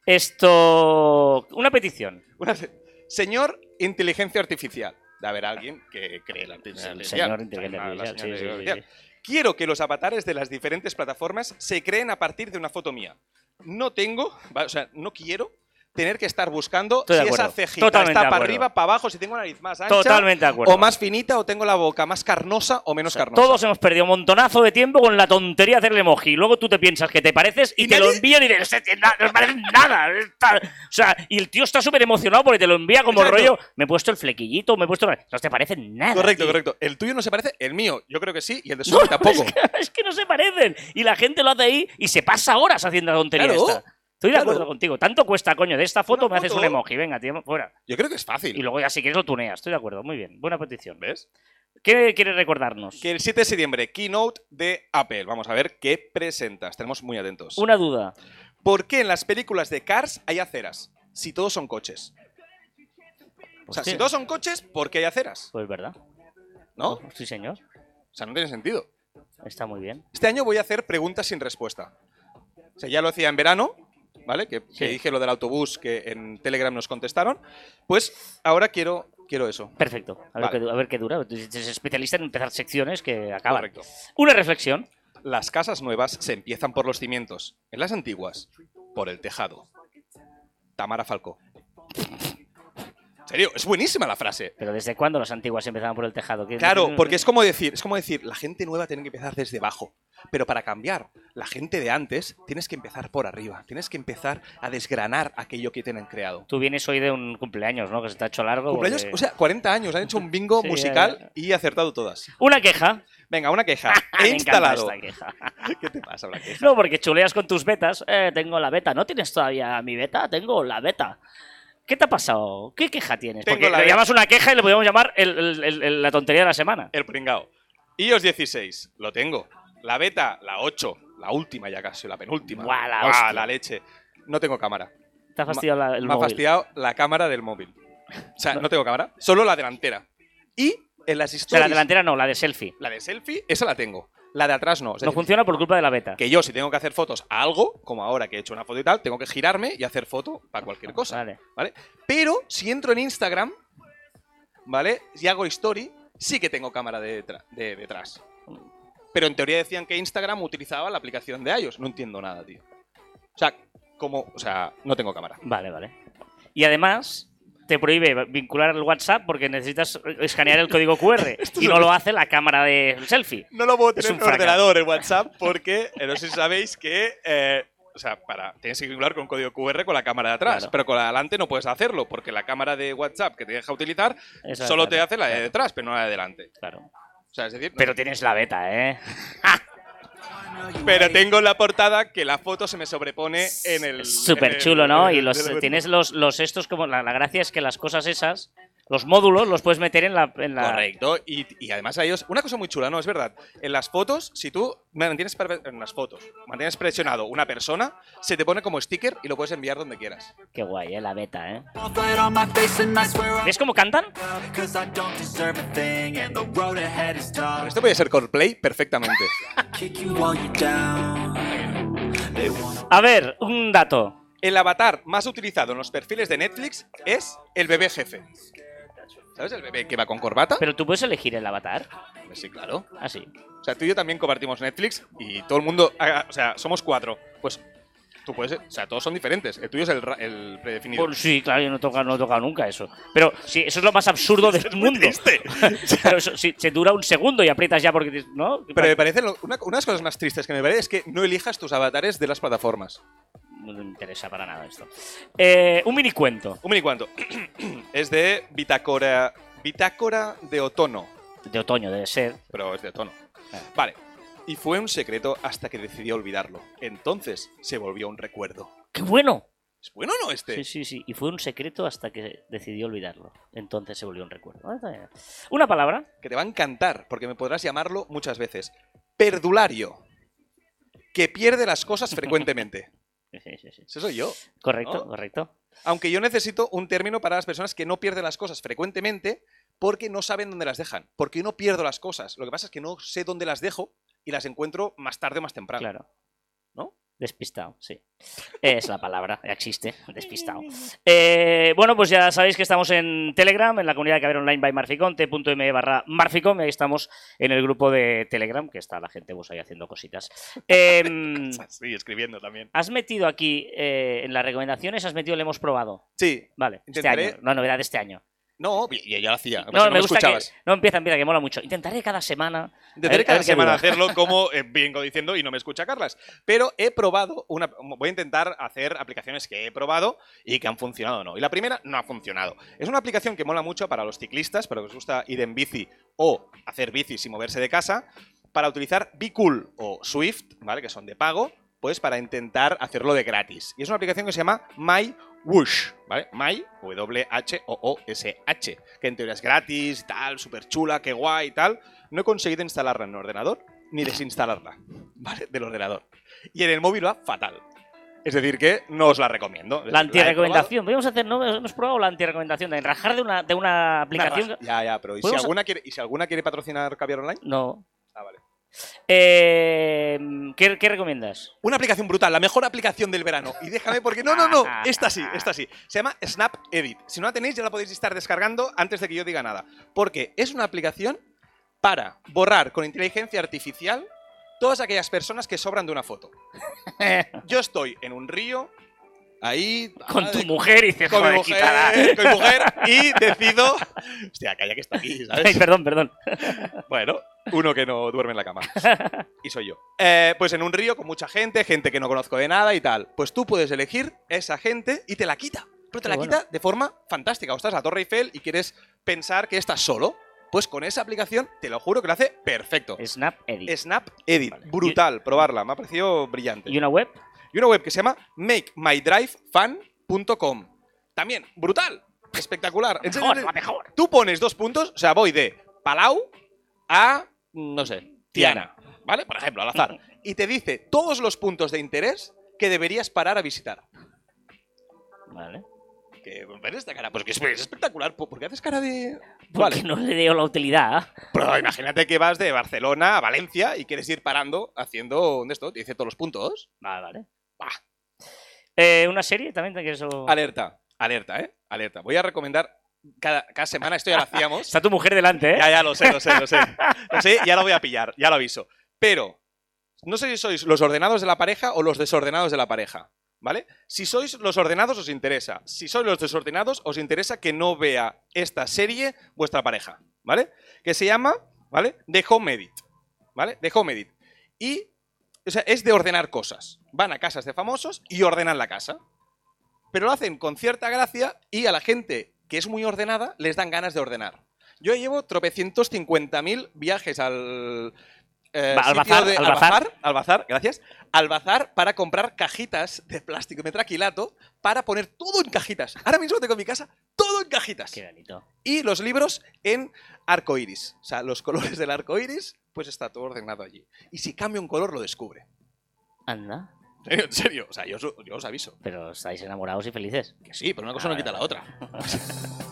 Esto. Una petición. Una se- señor inteligencia artificial. De haber alguien que cree la inteligencia El artificial. señor inteligencia la artificial. sí, sí, sí. Quiero que los avatares de las diferentes plataformas se creen a partir de una foto mía. No tengo, o sea, no quiero tener que estar buscando Estoy si esa cejita Totalmente está para arriba, para abajo, si tengo una nariz más ancha Totalmente de acuerdo. o más finita o tengo la boca más carnosa o menos O sea, carnosa. todos hemos perdido un montonazo de tiempo con la tontería de hacerle emoji. Luego tú te piensas que te pareces y, Y te lo envían y dices, "Este tío na- no parece nada. está-". O sea, y el tío está súper emocionado porque te lo envía como Exacto. rollo. Me he puesto el flequillito, me he puesto. No te parece nada. Correcto, tío. correcto. El tuyo no se parece, el mío yo creo que sí y el de No, Sony tampoco. Es que, es que no se parecen. Y la gente lo hace ahí y se pasa horas haciendo la tontería Claro, esta. Estoy de claro. acuerdo contigo. Tanto cuesta, coño, de esta foto Una me haces un emoji. Venga, tío, fuera. Yo creo que es fácil. Y luego ya si quieres lo tuneas. Estoy de acuerdo. Muy bien. Buena petición. ¿Ves? ¿Qué quieres recordarnos? Que el 7 de septiembre, keynote de Apple. Vamos a ver qué presentas. Estaremos muy atentos. Una duda. ¿Por qué en las películas de Cars hay aceras? Si todos son coches. O sea, si todos son coches, ¿por qué hay aceras? Pues verdad. ¿No? Sí, señor. O sea, no tiene sentido. Está muy bien. Este año voy a hacer preguntas sin respuesta. O sea, ya lo hacía en verano, ¿vale? Que, que Sí. dije lo del autobús que en Telegram nos contestaron. Pues ahora quiero quiero eso. Perfecto. A ver, Vale. qué, a ver qué dura. Tú eres especialista en empezar secciones que acaban. Correcto. Una reflexión. Las casas nuevas se empiezan por los cimientos. En las antiguas, por el tejado. Tamara Falcó. En serio, es buenísima la frase. Pero ¿desde cuándo las antiguas empezaban por el tejado? ¿Qué- Claro, porque es como decir, es como decir, la gente nueva tiene que empezar desde abajo. Pero para cambiar la gente de antes, tienes que empezar por arriba. Tienes que empezar a desgranar aquello que tienen creado. Tú vienes hoy de un cumpleaños, ¿no? Que se te ha hecho largo. Cumpleaños, porque- o sea, 40 años, han hecho un bingo Sí, musical ya, y acertado todas. Una queja. Venga, una queja. He instalado. esta queja. ¿Qué te pasa, una queja? No, porque chuleas con tus betas. Eh, tengo la beta. ¿No tienes todavía mi beta? Tengo la beta. ¿Qué te ha pasado? ¿Qué queja tienes? Tengo Porque la le llamas una queja y le podemos llamar el- el- el- el- la tontería de la semana. El pringao. iOS 16, lo tengo. La beta, la 8, la última ya casi, la penúltima. Buah, la leche. No tengo cámara. Te ha fastidiado la- el Me ha móvil. fastidiado la cámara del móvil. O sea, no tengo cámara, solo la delantera. Y en las O sea, historias. la delantera no, la de selfie. la de selfie, esa la tengo. La de atrás no. Es No decir, funciona por culpa de la beta. que yo, si tengo que hacer fotos a algo, como ahora que he hecho una foto y tal, tengo que girarme y hacer foto para cualquier cosa. Vale. ¿Vale? Pero si entro en Instagram, ¿vale? Y hago story, sí que tengo cámara de, de detrás. Pero en teoría decían que Instagram utilizaba la aplicación de iOS. No entiendo nada, tío. O sea, como. O sea, no tengo cámara. Vale, vale. Y además te prohíbe vincular el WhatsApp porque necesitas escanear el código QR y no lo hace la cámara de selfie. No lo puedo tener en fracaso. ordenador, en WhatsApp, porque eh, no sé si sabéis que. eh, o sea, para, tienes que vincular con código QR con la cámara de atrás, Claro. pero con la de adelante no puedes hacerlo, porque la cámara de WhatsApp que te deja utilizar solo claro, te hace la de claro, detrás, pero no la de delante. claro. O sea, es decir, Pero tienes la beta, ¿eh? Pero tengo la portada que la foto se me sobrepone en el. Súper chulo, ¿no? Y los, tienes los, los estos como... La, la gracia es que las cosas esas, los módulos, los puedes meter en la... En la Correcto. Y, y además a ellos. Una cosa muy chula, ¿no? Es verdad. En las fotos, si tú mantienes. En las fotos, mantienes presionado una persona, se te pone como sticker y lo puedes enviar donde quieras. Qué guay, ¿eh? La beta, ¿eh? ¿Ves cómo cantan? Esto puede ser Coldplay perfectamente. A ver, un dato. El avatar más utilizado en los perfiles de Netflix es el bebé jefe. ¿Sabes? El bebé que va con corbata. Pero tú puedes elegir el avatar. Sí, claro. Así. O sea, tú y yo también compartimos Netflix y todo el mundo. ah, O sea, somos cuatro. Pues tú puedes. O sea, todos son diferentes. El tuyo es el, ra- el predefinido. Pues sí, claro, yo no he tocado, no he tocado nunca eso. Pero sí, eso es lo más absurdo del mundo. Triste. Pero eso, si se dura un segundo y aprietas ya porque... ¿No? Pero me parece. lo- Una, una de las cosas más tristes que me parece es que no elijas tus avatares de las plataformas. No me interesa para nada esto. Eh, un mini cuento Un mini cuento. es de Bitácora. Bitácora de Otono. de otoño, debe ser. Pero es de otono. Vale. Y fue un secreto hasta que decidí olvidarlo. Entonces se volvió un recuerdo. ¡Qué bueno! ¿Es bueno o no este? Sí, sí, sí. Y fue un secreto hasta que decidió olvidarlo. Entonces se volvió un recuerdo. Ah. Una palabra. que te va a encantar, porque me podrás llamarlo muchas veces. Perdulario. Que pierde las cosas frecuentemente. Sí, sí, sí, sí. Ese soy yo. Correcto, ¿No? correcto. Aunque yo necesito un término para las personas que no pierden las cosas frecuentemente porque no saben dónde las dejan. Porque yo no pierdo las cosas. Lo que pasa es que no sé dónde las dejo y las encuentro más tarde o más temprano. Claro. Despistado, sí. Es la palabra, ya existe, despistado. Eh, bueno, pues ya sabéis que estamos en Telegram, en la comunidad de Caber Online by Marficom, t.me barra Marficom, y ahí estamos en el grupo de Telegram, que está la gente pues ahí haciendo cositas. Em, Sí, escribiendo también. has metido aquí, eh, en las recomendaciones, has metido el hemos probado. Sí. Vale, este año, la novedad de este año. No, y ya, ya lo hacía. No, que me no gusta escuchabas. que... No, empieza, empieza, que mola mucho. Intentaré cada semana... Intentaré a cada qué semana hacerlo como eh, vengo diciendo y no me escucha Carlas. Pero he probado una. Voy a intentar hacer aplicaciones que he probado y que han funcionado o no. Y la primera no ha funcionado. Es una aplicación que mola mucho para los ciclistas, para los que os gusta ir en bici o hacer bici sin moverse de casa, para utilizar Bicool o Swift, ¿vale? Que son de pago, pues para intentar hacerlo de gratis. Y es una aplicación que se llama My Whoosh, ¿vale? My, W-H-O-O-S-H, que en teoría es gratis, tal, súper chula, qué guay y tal. No he conseguido instalarla en el ordenador ni desinstalarla, ¿vale? Del ordenador. Y en el móvil va fatal. Es decir, que no os la recomiendo. La antirecomendación. Podríamos hacer, ¿no? Hemos probado la antirecomendación de rajar de una, de una aplicación. Una. Ya, ya, pero ¿y si, ¿Podemos- alguna quiere, ¿y si alguna quiere patrocinar Caviar Online? No. Ah, vale. Eh, ¿qué, qué recomiendas? Una aplicación brutal, la mejor aplicación del verano. Y déjame porque no, no, no, esta sí, esta sí. Se llama Snap Edit. Si no la tenéis ya la podéis estar descargando antes de que yo diga nada. Porque es una aplicación para borrar con inteligencia artificial todas aquellas personas que sobran de una foto. Yo estoy en un río, ahí... Con ah, tu de- mujer y dices, con mi joder, mujer, quítala. con mi mujer y decido... Hostia, calla que está aquí, Ay, ¿sabes? perdón, perdón. Bueno, uno que no duerme en la cama. Y soy yo. Eh, pues en un río con mucha gente, gente que no conozco de nada y tal. Pues tú puedes elegir esa gente y te la quita. Pero te Qué la bueno. quita de forma fantástica. O estás a Torre Eiffel y quieres pensar que estás solo. Pues con esa aplicación, te lo juro que lo hace perfecto. Snap Edit. Snap Edit. Vale. Brutal, probarla. Me ha parecido brillante. ¿Y una web? Y una web que se llama makemydrivefun.com. También, brutal. Espectacular. Mejor, la mejor. Tú pones dos puntos, o sea, voy de Palau a, no sé, Tiana, ¿vale? Por ejemplo, al azar. Y te dice todos los puntos de interés que deberías parar a visitar. Vale. Que ves esta cara, pues que es, es espectacular. ¿Por qué haces cara de...? Porque Vale, no le dio la utilidad. pero imagínate que vas de Barcelona a Valencia y quieres ir parando haciendo esto, te dice todos los puntos. Vale, vale. Eh, ¿Una serie también? ¿Te quieres o- Alerta, alerta, ¿eh? Alerta. Voy a recomendar cada, cada semana, esto ya lo hacíamos. Está tu mujer delante, ¿eh? Ya, ya lo sé, lo sé, lo sé. Lo sé, ya lo voy a pillar, ya lo aviso. Pero, no sé si sois los ordenados de la pareja o los desordenados de la pareja, ¿vale? Si sois los ordenados os interesa. Si sois los desordenados os interesa que no vea esta serie vuestra pareja, ¿vale? Que se llama, ¿vale? The Home Edit, ¿vale? The Home Edit. Y, o sea, es de ordenar cosas. Van a casas de famosos y ordenan la casa. Pero lo hacen con cierta gracia y a la gente que es muy ordenada les dan ganas de ordenar. Yo llevo tropecientos cincuenta mil viajes al. eh, al sitio bazar, de- al al bazar. bazar, al bazar, gracias. Al bazar para comprar cajitas de plástico metraquilato para poner todo en cajitas. Ahora mismo tengo en mi casa todo en cajitas. Qué bonito. Y los libros en arco iris. O sea, los colores del arco iris, pues está todo ordenado allí. Y si cambia un color, lo descubre. Anda. En serio, en serio. O sea, yo, os- yo os aviso. Pero estáis enamorados y felices. Que sí, pero una cosa Ah, no quita la otra.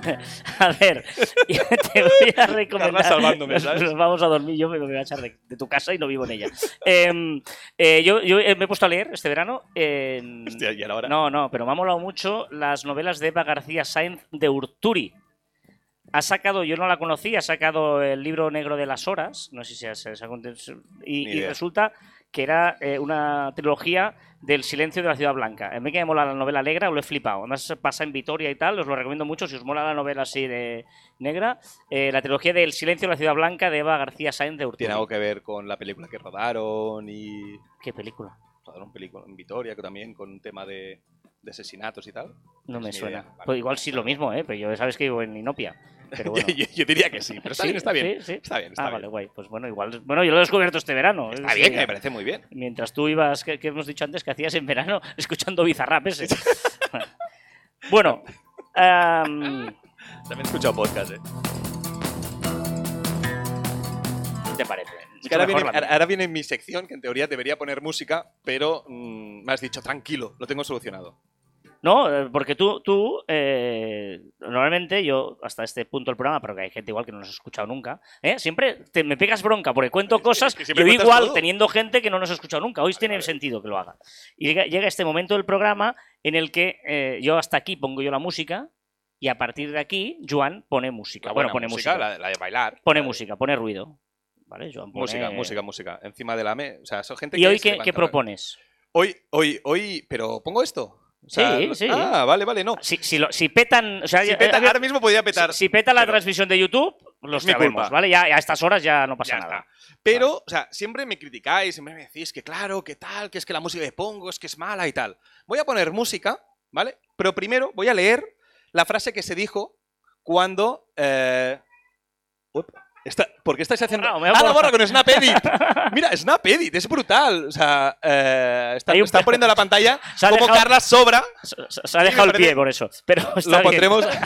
A ver, te voy a recomendar. Salvándome, ¿sabes? Nos vamos a dormir, yo me voy a echar de, de tu casa y no vivo en ella. Em, eh, yo yo, eh, me he puesto a leer este verano. Hostia, y ahora. No, no, pero me ha molado mucho las novelas de Eva García Sainz de Urturi. Ha sacado, yo no la conocí, ha sacado el libro negro de las horas, no sé si se y, y resulta que era eh, una trilogía del silencio de la ciudad blanca. A mí que me mola la novela negra, lo he flipado. Además pasa en Vitoria y tal, os lo recomiendo mucho si os mola la novela así de negra. eh, la trilogía del silencio de la ciudad blanca de Eva García Sainz de Urturi. Tiene algo que ver con la película que rodaron y. ¿Qué película? Rodaron película en Vitoria, que también con un tema de, de asesinatos y tal. No me suena. Vale. Pues igual sí lo mismo, ¿eh? pero yo sabes que vivo en Inopia. Pero bueno. yo, yo diría que sí, pero está Sí, bien, está bien. sí, sí. Está bien, está ah, bien. vale, guay. Pues bueno, igual. Bueno, yo lo he descubierto este verano. Está bien, que me parece muy bien. Mientras tú ibas, que, que hemos dicho antes, que hacías en verano escuchando Bizarrap ese. bueno, am, También he escuchado podcast, ¿eh? ¿qué te parece? Es que viene, ahora viene mi sección, que en teoría debería poner música, pero mm, me has dicho, tranquilo, lo tengo solucionado. No, eh, porque tú, tú eh, normalmente yo, hasta este punto del programa, pero que hay gente igual que no nos ha escuchado nunca, ¿eh? siempre te- me pegas bronca porque cuento Es cosas que yo igual todo. teniendo gente que no nos ha escuchado nunca. Hoy tiene sentido que lo haga. Y llega, llega este momento del programa en el que eh, yo hasta aquí pongo yo la música y a partir de aquí Joan pone música. Bueno, pone música, música. La, la de bailar. Pone La de- música, pone ruido. ¿Vale? Joan pone- Música, música, música. Encima de la mesa. O sea, son gente ¿Y que hoy qué, propones? Hoy, hoy, hoy. ¿Pero pongo esto? O sea, Sí, sí. Ah, vale, vale, no. Si, si, lo- si petan. O sea, Si peta- eh, ahora mismo podría petar. si, peta la pero- transmisión de YouTube, lo Es mi sabemos. ¿vale? Ya, a estas horas ya no pasa Ya nada. Pero, o sea, siempre me criticáis, siempre me decís que claro, que tal, que es que la música que pongo es que es mala y tal. Voy a poner música, ¿vale? Pero primero voy a leer la frase que se dijo cuando. Eh... Está- ¿Por qué estáis haciendo.? borrado, me ha ah, la borra con Snap Edit. Mira, Snap Edit, es brutal. O sea, eh, está- un- están poniendo en la pantalla Se como dejado- Carla sobra. Se, se- ha dejado el pie por eso. Pero está Lo pondremos.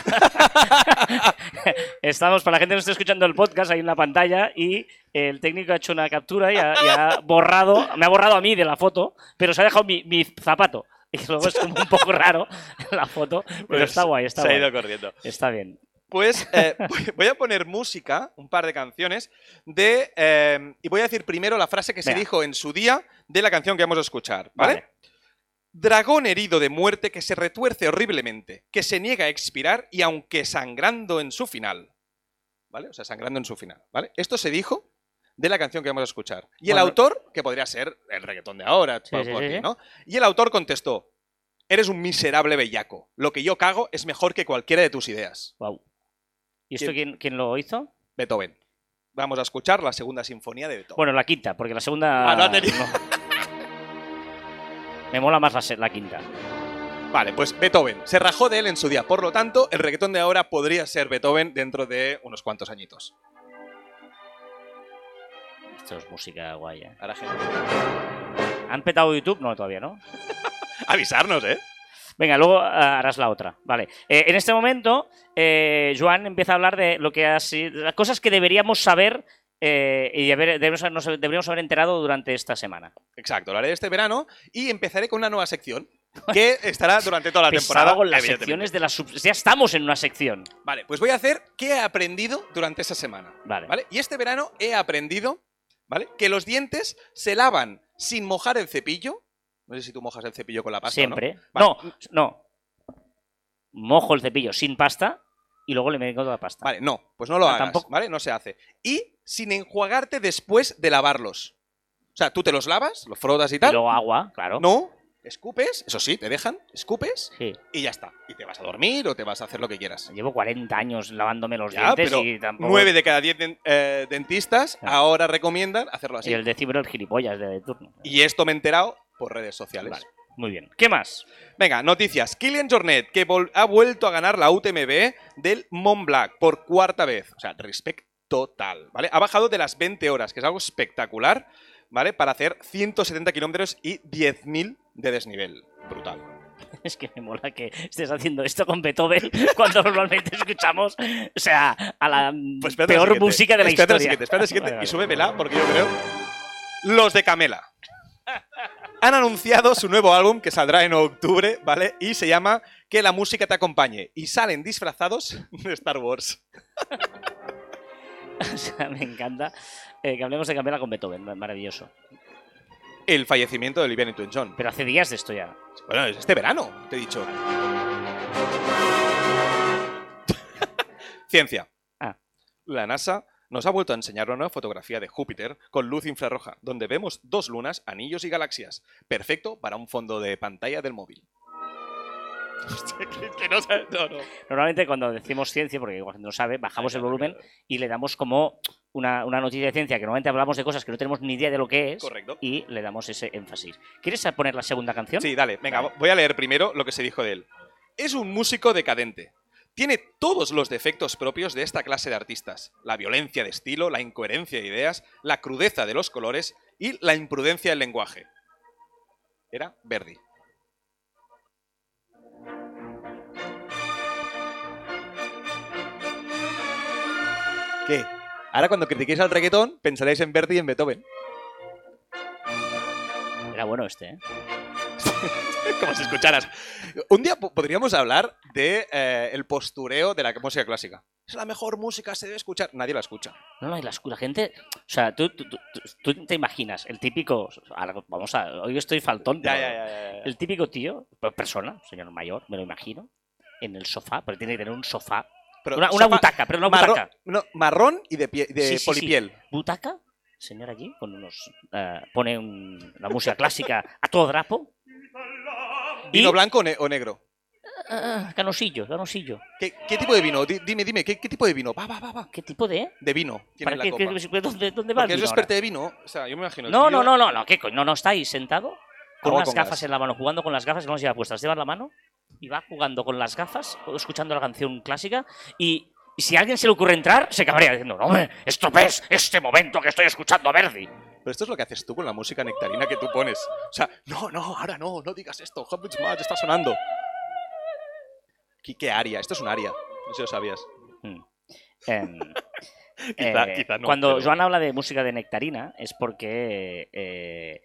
Estamos, para la gente que no esté escuchando el podcast, hay una pantalla y el técnico ha hecho una captura y ha, y ha borrado, me ha borrado a mí de la foto, pero se ha dejado mi, mi zapato. Y luego es como un poco raro la foto, pero Pues está guay, está Se ha ido corriendo. Está bien. Pues eh, voy- a poner música, un par de canciones, de. eh, y voy a decir primero la frase que se dijo en su día de la canción que vamos a escuchar, ¿vale? Vale. Dragón herido de muerte que se retuerce horriblemente, que se niega a expirar y aunque sangrando en su final. ¿Vale? O sea, sangrando en su final, ¿vale? Esto se dijo de la canción que vamos a escuchar. Y el autor, que podría ser el reggaetón de ahora, Sí, aquí, sí. ¿no? Y el autor contestó: Eres un miserable bellaco. Lo que yo cago es mejor que cualquiera de tus ideas. Wow. ¿Y esto ¿Quién? quién, lo hizo? Beethoven. Vamos a escuchar la segunda sinfonía de Beethoven. Bueno, la quinta, porque la segunda. Ah, no ha tenido. no. Me mola más la, la quinta. Vale, pues Beethoven. Se rajó de él en su día. Por lo tanto, el reggaetón de ahora podría ser Beethoven dentro de unos cuantos añitos. Esto es música guay, ¿eh? Ahora, gente. ¿Han petado YouTube? No, todavía no. Avisarnos, ¿eh? Venga, luego ah, harás la otra. Vale. Eh, en este momento, eh, Joan empieza a hablar de lo que ha sido. Las cosas que deberíamos saber eh, y haber- deberíamos, nos deberíamos haber enterado durante esta semana. Exacto, lo haré este verano y empezaré con una nueva sección que estará durante toda la Pesado temporada. con las secciones de las sub- Ya estamos en una sección. Vale, pues voy a hacer qué he aprendido durante esa semana. Vale. ¿Vale? Y este verano he aprendido, ¿vale? Que los dientes se lavan sin mojar el cepillo. No sé si tú mojas el cepillo con la pasta. no. Siempre. Vale. No, no. Mojo el cepillo sin pasta y luego le meto la pasta. Vale, no, pues no lo Ah, hagas, tampoco. ¿vale? No se hace. Y sin enjuagarte después de lavarlos. O sea, tú te los lavas, los frotas y y tal. luego agua, claro. No, escupes, eso sí, te dejan, escupes Sí. y ya está. Y te vas a dormir o te vas a hacer lo que quieras. Llevo 40 años lavándome los Ya, dientes pero y tampoco. 9 de cada 10 den- eh, dentistas Ah. ahora recomiendan hacerlo así. Y el era el gilipollas de turno. Y esto me he enterado por redes sociales. Vale. Muy bien. ¿Qué más? Venga, noticias. Kylian Jornet, que ha vuelto a ganar la UTMB del Mont Blanc por cuarta vez. O sea, respect total, ¿vale? Ha bajado de las 20 horas, que es algo espectacular, ¿vale? Para hacer 170 kilómetros y 10.000 de desnivel. Brutal. Es que me mola que estés haciendo esto con Beethoven cuando normalmente escuchamos, o sea, a la mm, Pues peor música de la Espérate historia. siguiente, espérate siguiente Vale, y súbemela, porque yo creo... Los de Camela. Han anunciado su nuevo álbum que saldrá en octubre, ¿vale? Y se llama Que la música te acompañe. Y salen disfrazados de Star Wars. O sea, me encanta eh, que hablemos de Camela con Beethoven, maravilloso. El fallecimiento de Olivia Newton-John. Pero hace días de esto ya. Bueno, es este verano, te he dicho. Ciencia. Ah. La NASA nos ha vuelto a enseñar una nueva fotografía de Júpiter con luz infrarroja, donde vemos dos lunas, anillos y galaxias. Perfecto para un fondo de pantalla del móvil. Que- que no sabe- no, no. Normalmente cuando decimos ciencia, porque igual no sabe, bajamos el volumen y le damos como una, una noticia de ciencia, que normalmente hablamos de cosas que no tenemos ni idea de lo que es, Correcto. y le damos ese énfasis. ¿Quieres poner la segunda canción? Sí, dale, venga, voy a leer primero lo que se dijo de él. Es un músico decadente. Tiene todos los defectos propios de esta clase de artistas. La violencia de estilo, la incoherencia de ideas, la crudeza de los colores y la imprudencia del lenguaje. Era Verdi. ¿Qué? Ahora cuando critiquéis al reggaetón pensaréis en Verdi y en Beethoven. Era bueno este, ¿eh? Como si escucharas. Un día po- podríamos hablar de eh, el postureo de la música clásica. Es la mejor música, se debe escuchar. Nadie la escucha. No, no, y la, la gente. O sea, tú, tú, tú- tú- te imaginas el típico. vamos a. Hoy estoy faltón. pero El típico tío, pues, persona, señor mayor, me lo imagino, en el sofá, pero tiene que tener un sofá. Pero una una sofá butaca, pero una marrón, butaca. no, marrón y de, pie- de Sí, sí, sí. polipiel. Butaca, señor allí, con unos. eh, pone un- la música clásica a todo drapo. Y. ¿Vino blanco o, ne- o negro? ah, canosillo, canosillo. ¿Qué, qué tipo de vino? Di- dime, dime, ¿qué, qué tipo de vino? Va, va, va, va. ¿Qué tipo de.? De vino ¿Para la qué, copa. qué- dónde, dónde va Porque el vino ahora? de vino. O sea, yo me imagino. No, no, no, no, no, ¿qué coño? No, no, está ahí sentado con unas con gafas gas. en la mano, jugando con las gafas que no las lleva puestas. Lleva la mano y va jugando con las gafas, escuchando la canción clásica y. y si a alguien se le ocurre entrar, se cabrea diciendo, no, hombre, esto es este momento que estoy escuchando a Verdi. Pero esto es lo que haces tú con la música nectarina que tú pones. O sea, no, no, ahora no, no digas esto. Hobbits Match está sonando. ¿Qué, qué aria? Esto es un aria. No sé si lo sabías. Mm. Em, Quizá- eh, quizá no, cuando pero- Joan habla de música de nectarina es porque eh,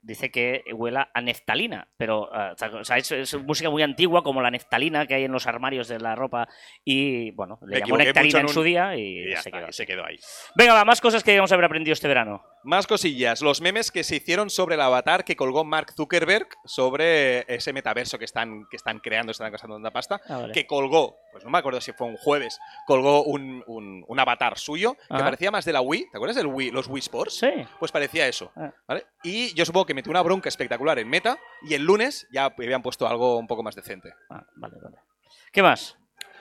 dice que huela a neftalina, pero o sea, es, es música muy antigua como la neftalina que hay en los armarios de la ropa y bueno, le Me llamó nectarina en un- su día y, se está, quedó y así. se quedó ahí. Venga, va, más cosas que debemos haber aprendido este verano. Más cosillas. Los memes que se hicieron sobre el avatar que colgó Mark Zuckerberg sobre ese metaverso que están, que están creando, están gastando tanta pasta. Ah, vale. Que colgó, pues no me acuerdo si fue un jueves, colgó un, un- un avatar suyo que parecía más de la Wii. ¿Te acuerdas del Wii, los Wii Sports? Sí. Pues parecía eso. Ah. ¿vale? Y yo supongo que metió una bronca espectacular en Meta y el lunes ya habían puesto algo un poco más decente. Ah, vale, vale. ¿Qué más?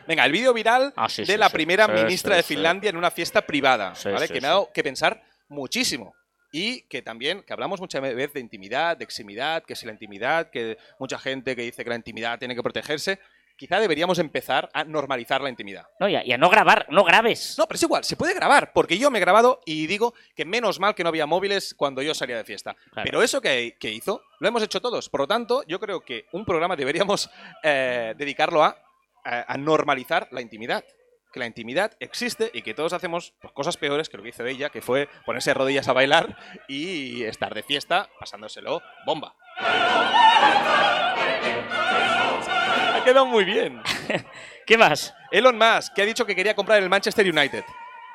Venga, el vídeo viral Ah, sí, de sí, la sí. primera ministra de. Finlandia en una fiesta privada, ¿vale? que me ha dado que pensar muchísimo. Y que también, que hablamos muchas veces de intimidad, de eximidad, que si la intimidad, que mucha gente que dice que la intimidad tiene que protegerse, quizá deberíamos empezar a normalizar la intimidad. No, y a, y a no grabar, no grabes. No, pero es igual, se puede grabar, porque yo me he grabado y digo que menos mal que no había móviles cuando yo salía de fiesta. Claro. Pero eso que, que hizo, lo hemos hecho todos. Por lo tanto, yo creo que un programa deberíamos eh, dedicarlo a, a- a normalizar la intimidad. Que la intimidad existe y que todos hacemos pues, cosas peores que lo que hizo ella, que fue ponerse rodillas a bailar y estar de fiesta pasándoselo bomba. Ha quedado muy bien. ¿Qué más? Elon Musk, que ha dicho que quería comprar el Manchester United.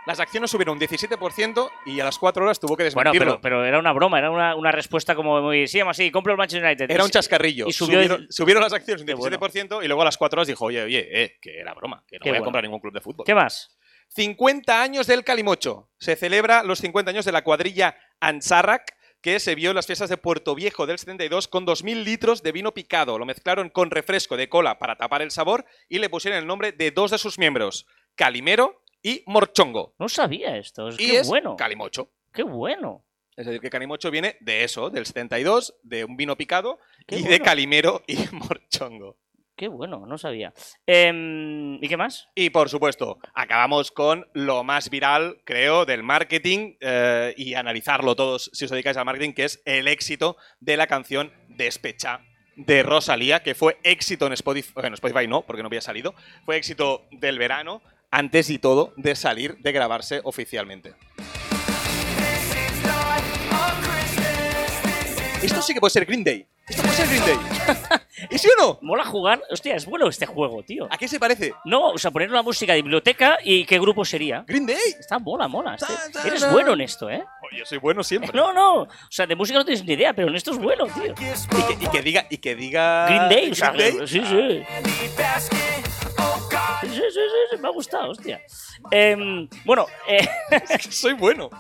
Las acciones subieron un 17% y a las 4 horas tuvo que Bueno, desmentirlo. pero, pero era una broma, era una, una respuesta como muy. Sí, así, compro el Manchester United. Era un chascarrillo. y subió subieron, subieron las acciones un Qué 17% y luego a las 4 horas dijo, oye, oye, eh, que era broma, que no Qué voy a bueno. comprar ningún club de fútbol. ¿Qué más? 50 años del Calimocho. Se celebra los 50 años de la cuadrilla Ansarrak, que se vio en las fiestas de Puerto Viejo del 72 con 2.000 litros de vino picado. Lo mezclaron con refresco de cola para tapar el sabor y le pusieron el nombre de dos de sus miembros, Calimero y Morchongo. No sabía esto. Es y qué es bueno. Calimocho. Qué bueno. Es decir, que Calimocho viene de eso, del 72, de un vino picado Qué y de bueno. Calimero y Morchongo. Qué bueno, no sabía. Em, ¿Y qué más? Y por supuesto, acabamos con lo más viral, creo, del marketing eh, y analizarlo todos si os dedicáis al marketing, que es el éxito de la canción Despecha de Rosalía, que fue éxito en Spotify, en Spotify no, porque no había salido, fue éxito del verano, antes y todo de salir, de grabarse oficialmente. Esto sí que puede ser Green Day. Esto puede ser Green Day. ¿Y sí o no? Mola jugar. Hostia, es bueno este juego, tío. ¿A qué se parece? No, o sea, poner una música de biblioteca y qué grupo sería. Green Day. Está mola, mola. este- Ta, ta, Eres bueno en esto, ¿eh? Oh, yo soy bueno siempre. No, no. O sea, de música no tienes ni idea, pero en esto es bueno, tío. Y que, y que diga, y que diga. Green Day, o sea, Green Day. sí, sí. Sí, sí, sí, sí, me ha gustado, hostia. Em, bueno, eh, Soy bueno.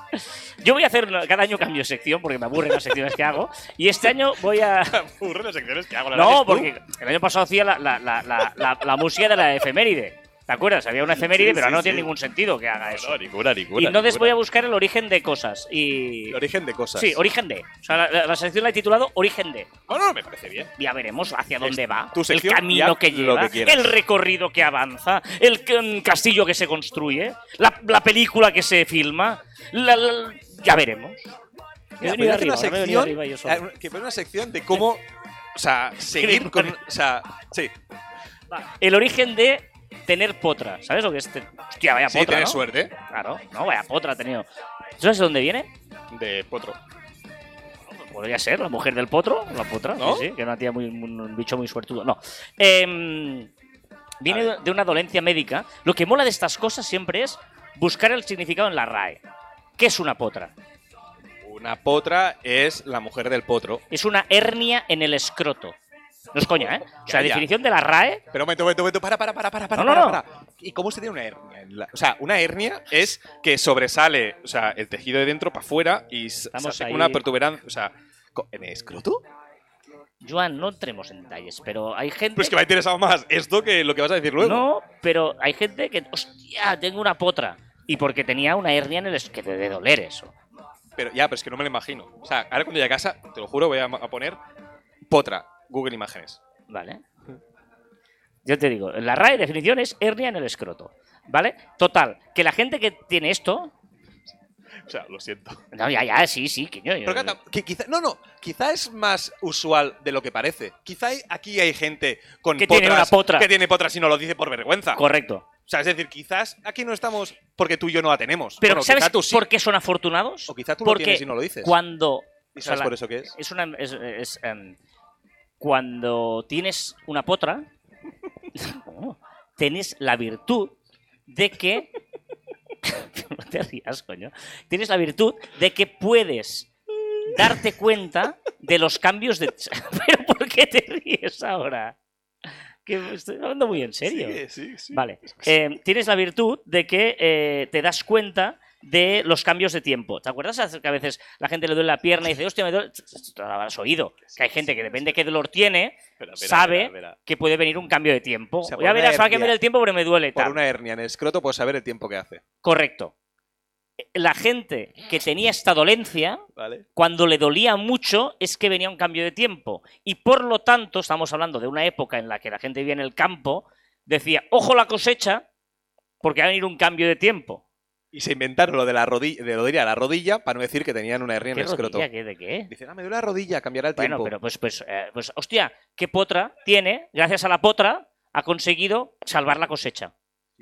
yo voy a hacer cada año cambio de sección porque me aburren las secciones que hago. Y este año voy a. Aburre las secciones que hago. la No, porque el año pasado hacía la, la, la, la, la- la música de la efeméride. ¿Te acuerdas? Había una efeméride, Sí, pero sí, no sí. tiene ningún sentido que haga eso. No, ninguna, ninguna. Y entonces voy a buscar el origen de cosas. Y. El origen de cosas. Sí, origen de. O sea, la, la- la sección la he titulado Origen de. No, no, me parece bien. Ya veremos hacia dónde va. tu el sección camino que lleva. que el recorrido que avanza. El castillo que se construye. La, la película que se filma. la- la- ya veremos. Me he Mira, venido arriba, ahora me he una venido sección. arriba yo solo. Que fue una sección de cómo. O sea, seguir con. O sea, sí. Va, El origen de tener potra. ¿Sabes lo que es? te- Hostia, vaya Sí, potra. ¿no? suerte. Claro, no, vaya potra ha tenido. ¿Sabes de dónde viene? De potro. Podría ser la mujer del potro, la potra, ¿No? sí, sí, que es una tía muy, un, bicho muy suertudo. No. Em, viene de una dolencia médica. Lo que mola de estas cosas siempre es buscar el significado en la RAE. ¿Qué es una potra? Una potra es la mujer del potro. Es una hernia en el escroto. No es coña, ¿eh? O sea, Ya, ya. definición de la RAE. Pero un momento, un momento, momento, para, para, para, para, para, No, no, para, no. para. ¿Y cómo se tiene una hernia? la- O sea, una hernia es que sobresale, o sea, el tejido de dentro para afuera y se Estamos hace ahí. una protuberancia, o sea, ¿en el escroto? Joan, no entremos en detalles, pero hay gente. Pues que me ha interesado más esto que lo que vas a decir luego. No, pero hay gente que. ¡Hostia! Tengo una potra. Y porque tenía una hernia en el escroto. Que debe doler eso. Pero ya, pero es que no me lo imagino. O sea, ahora cuando llegue a casa, te lo juro, voy a, a poner potra, Google Imágenes. ¿Vale? Yo te digo, la RAE definición es hernia en el escroto. ¿Vale? Total, que la gente que tiene esto. O sea, lo siento. No, ya, ya, sí, sí, que yo. yo- Pero que quizá, no, no, quizá es más usual de lo que parece. Quizá hay- aquí hay gente con Que tiene una potra. que tiene potras y no lo dice por vergüenza. Correcto. O sea, es decir, quizás aquí no estamos porque tú y yo no la tenemos. Pero Bueno, ¿sabes quizá tú sí. por qué son afortunados? O quizá tú lo Porque tienes y no lo dices. cuando ¿Y O sea, sabes la- por eso qué es? Es una. Es, es, em, cuando tienes una potra, tienes la virtud de que. no te rías, coño. Tienes la virtud de que puedes darte cuenta de los cambios de. ¿Pero por qué te ríes ahora? Que estoy hablando muy en serio. Sí, sí, sí. Vale. Eh, tienes la virtud de que eh, te das cuenta de los cambios de tiempo. ¿Te acuerdas que a veces la gente le duele la pierna y dice, hostia, me duele? Te lo habrás oído. Que hay gente que depende de qué dolor tiene, Espera, espera, sabe espera, que puede venir un cambio de tiempo. O sea, ya verás, va a cambiar el tiempo porque me duele. Por tal. una hernia en el escroto puedes saber el tiempo que hace. Correcto. La gente que tenía esta dolencia, ¿Vale? cuando le dolía mucho, es que venía un cambio de tiempo. Y por lo tanto, estamos hablando de una época en la que la gente vivía en el campo, decía, ojo la cosecha, porque va a venir un cambio de tiempo. Y se inventaron lo de la rodilla, de lo de ir a la rodilla para no decir que tenían una hernia en ¿Qué el escroto. ¿Qué, ¿De qué? Dicen, ah, me duele la rodilla, cambiará el Bueno, tiempo. pero pues, pues, eh, pues, hostia, ¿qué potra tiene? Gracias a la potra ha conseguido salvar la cosecha.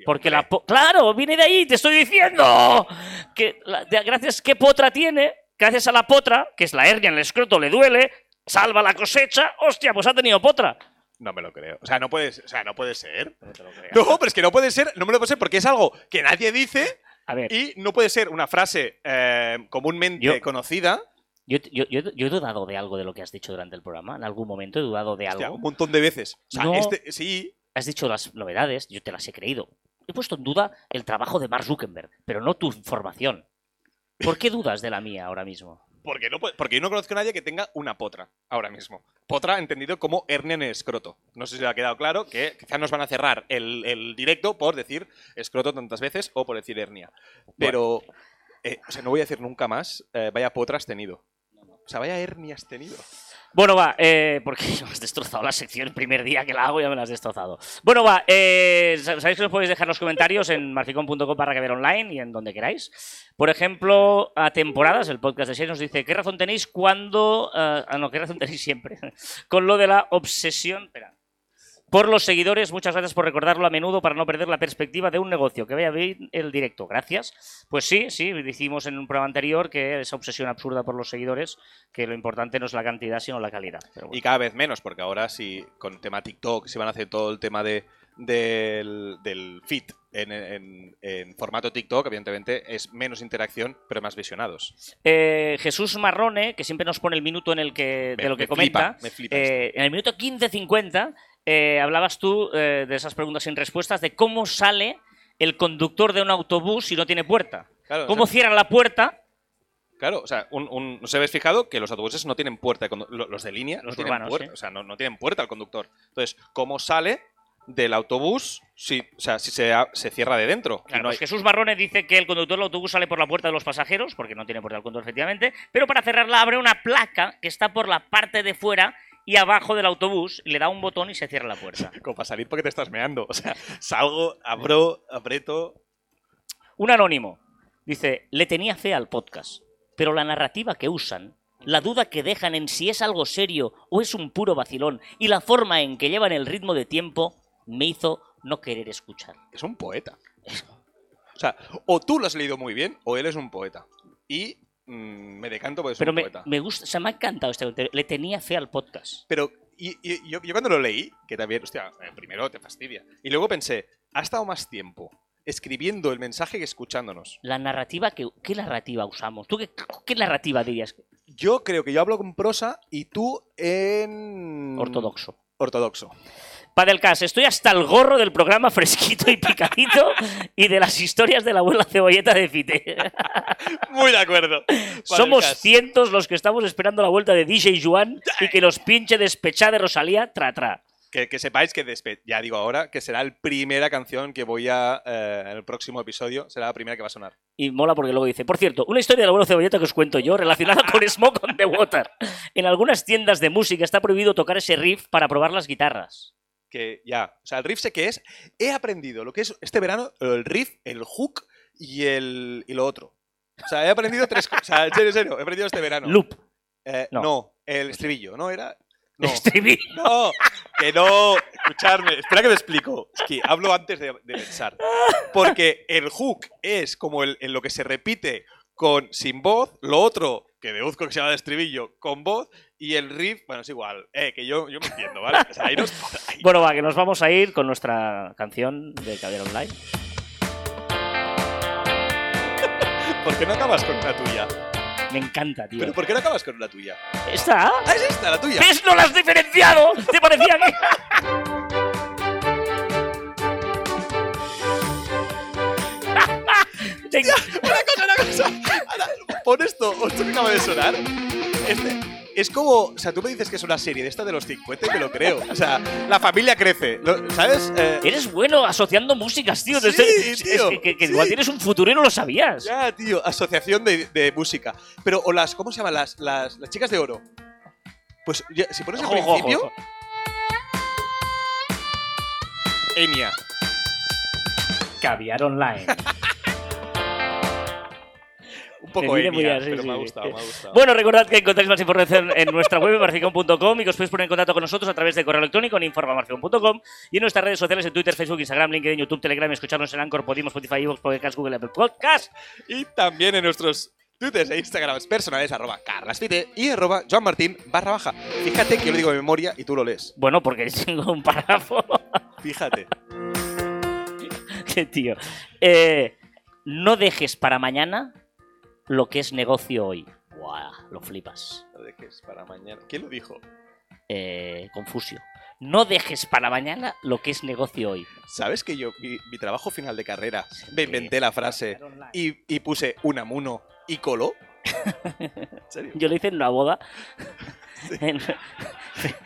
Porque hombre. la po- ¡Claro! ¡Viene de ahí! ¡Te estoy diciendo! Que la- de- gracias, ¿qué potra tiene? Gracias a la potra, que es la hernia en el escroto, le duele, salva la cosecha. ¡Hostia! Pues ha tenido potra. No me lo creo. O sea, no puede, o sea, no puede ser. No te lo. No, pero es que no puede ser, no me lo puede ser porque es algo que nadie dice A ver, y no puede ser una frase eh, comúnmente Yo- conocida. yo, yo- yo- yo he dudado de algo de lo que has dicho durante el programa. En algún momento he dudado de Hostia, algo. un montón de veces. O sea, No. este, sí, Has dicho las novedades, yo te las he creído. He puesto en duda el trabajo de Mark Zuckerberg, pero no tu información. ¿Por qué dudas de la mía ahora mismo? Porque, no porque yo no conozco a nadie que tenga una potra ahora mismo. Potra entendido como hernia en el escroto. No sé si le ha quedado claro que quizás nos van a cerrar el, el directo por decir escroto tantas veces o por decir hernia. Pero, eh, o sea, no voy a decir nunca más, eh, vaya potra has tenido. O sea, vaya hernia has tenido. Bueno, va, eh, porque me has destrozado la sección el primer día que la hago, ya me la has destrozado. Bueno, va, eh, sa- sabéis que os podéis dejar los comentarios en marficon.com para que ver online y en donde queráis. Por ejemplo, a temporadas, el podcast de Shane nos dice, ¿qué razón tenéis cuando... ah, no, ¿qué razón tenéis siempre? Con lo de la obsesión... Espera. Por los seguidores, muchas gracias por recordarlo a menudo para no perder la perspectiva de un negocio. Que vaya bien el directo, gracias. Pues sí, sí, decimos en un programa anterior que esa obsesión absurda por los seguidores, que lo importante no es la cantidad, sino la calidad. Pero bueno. Y cada vez menos, porque ahora sí, con tema TikTok, si van a hacer todo el tema de, del, del feed en, en- en formato TikTok, evidentemente es menos interacción, pero más visionados. Eh, Jesús Marrone, que siempre nos pone el minuto en el que, de lo que me comenta, flipa, me flipa eh, en el minuto 15.50 eh, hablabas tú eh, de esas preguntas sin respuestas, de cómo sale el conductor de un autobús si no tiene puerta. Claro, ¿Cómo o sea, cierra la puerta? claro, o sea, un, un- ¿no se habéis fijado que los autobuses no tienen puerta? Los de línea Los no tienen urbanos, puerta, sí. o sea, no, no tienen puerta al conductor. Entonces, ¿cómo sale del autobús si, o sea, si se, cierra de dentro? Claro, no pues hay- Jesús Marrone dice que el conductor del autobús sale por la puerta de los pasajeros, porque no tiene puerta del conductor, efectivamente, pero para cerrarla abre una placa que está por la parte de fuera y abajo del autobús, le da un botón y se cierra la puerta. Como para salir porque te estás meando. O sea, salgo, abro, aprieto. Un anónimo dice, le tenía fe al podcast, pero la narrativa que usan, la duda que dejan en si es algo serio o es un puro vacilón, y la forma en que llevan el ritmo de tiempo, me hizo no querer escuchar. Es un poeta. O sea, o tú lo has leído muy bien o él es un poeta. Y mm, me decanto porque es Pero un me, poeta. me gusta, o sea, me ha encantado este comentario. Le tenía fe al podcast. Pero y, y- yo, yo cuando lo leí, que también, hostia, eh, primero te fastidia. Y luego pensé, ha estado más tiempo escribiendo el mensaje que escuchándonos. La narrativa que... ¿Qué narrativa usamos? ¿Tú qué, qué narrativa dirías? Yo creo que yo hablo con prosa y tú en... Ortodoxo. Ortodoxo. Padelcas, estoy hasta el gorro del programa fresquito y picadito y de las historias de la abuela cebolleta de Fite. Muy de acuerdo. Somos Padelcas. cientos los que estamos esperando la vuelta de DJ Juan y que nos pinche despechada de Rosalía tra tra. Que, que sepáis que despe- ya digo ahora que será la primera canción que voy a eh, en el próximo episodio será la primera que va a sonar. Y mola porque luego dice, por cierto, una historia del abuelo cebolleta que os cuento yo relacionada con Smoke on the Water. En algunas tiendas de música está prohibido tocar ese riff para probar las guitarras. Que ya, o sea, el riff sé que es. He aprendido lo que es este verano el riff, el hook y el y lo otro. O sea, he aprendido tres cosas. O sea, en serio, en serio, he aprendido este verano. Loop. Eh, No. no. el estribillo, ¿no era? No. Estribillo. No, que no. Escuchadme, espera que me explico. Es que hablo antes de, de pensar. Porque el hook es como el, en lo que se repite con sin voz, lo otro que deduzco que se llama de estribillo con voz y el riff, bueno, es igual, eh, que yo, yo me entiendo, ¿vale? O sea, ahí nos- ahí- Bueno, va, que nos vamos a ir con nuestra canción de Caballero Online. ¿Por qué no acabas con una tuya? Me encanta, tío. ¿Pero por qué no acabas con una tuya? ¿Esta? Ah, es esta, la tuya. ¿Ves? ¡No la has diferenciado! ¿Te parecía que...? Una cosa, una cosa. Ahora, pon esto, esto que acaba de sonar. Este, es como, o sea, tú me dices que es una serie de esta de los 50 y me lo creo. O sea, la familia crece, lo- ¿sabes? Eh, Eres bueno asociando músicas, tío. Sí, Desde- es- tío, que, que- que sí. igual tienes un futuro y no lo sabías. ya, tío, asociación de, de música. Pero, o las, ¿cómo se llaman? Las, las, las chicas de oro. Pues, ya, si pones al Ojo, ojo, principio. Enya. Caviar online. Poco muy bien, pero sí. me ha gustado, me ha gustado. Bueno, recordad que encontráis más información en nuestra web, marficon.com, y que os podéis poner en contacto con nosotros a través de correo electrónico en informarficon.com y en nuestras redes sociales en Twitter, Facebook, Instagram, LinkedIn, YouTube, Telegram, escucharnos en Anchor, Podimo, Spotify, Evox, Podcast, Google, Apple Podcast. Y también en nuestros Twitters e Instagrams personales, arroba carlasfite y arroba joanmartin barra baja. Fíjate que yo lo digo de memoria y tú lo lees. Bueno, porque tengo un párrafo. Fíjate. Qué tío. Eh, no dejes para mañana lo que es negocio hoy. Buah, lo flipas. Lo dejes para mañana. ¿Quién lo dijo? Eh, Confusio. No dejes para mañana lo que es negocio hoy. ¿Sabes que yo, mi, mi trabajo final de carrera, Sí. me inventé la frase y, y puse Unamuno y coló? ¿En serio? Yo lo hice en una boda.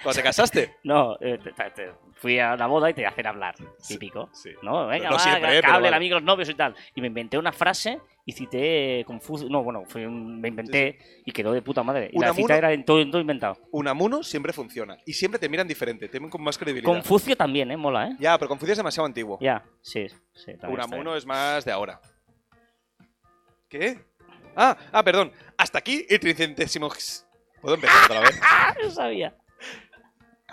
¿Cuando te casaste? no, eh, te- fui a una boda y te hacen hablar. Típico. Sí. No, venga, No va, siempre, que, eh, hablen amigos, novios y tal. Y me inventé una frase y cité Confucio. No, bueno, fue un- me inventé y quedó de puta madre. Y la cita era en todo, en todo inventado. Unamuno siempre funciona. Y siempre te miran diferente, te ven con más credibilidad. Confucio también, ¿eh? Mola, ¿eh? ya, pero Confucio es demasiado antiguo. Ya, sí, sí. Unamuno es más de ahora. ¿Qué? Ah, ah, perdón. Hasta aquí el tricentésimo. ¿Puedo empezar otra vez? ¡Ah! No sabía.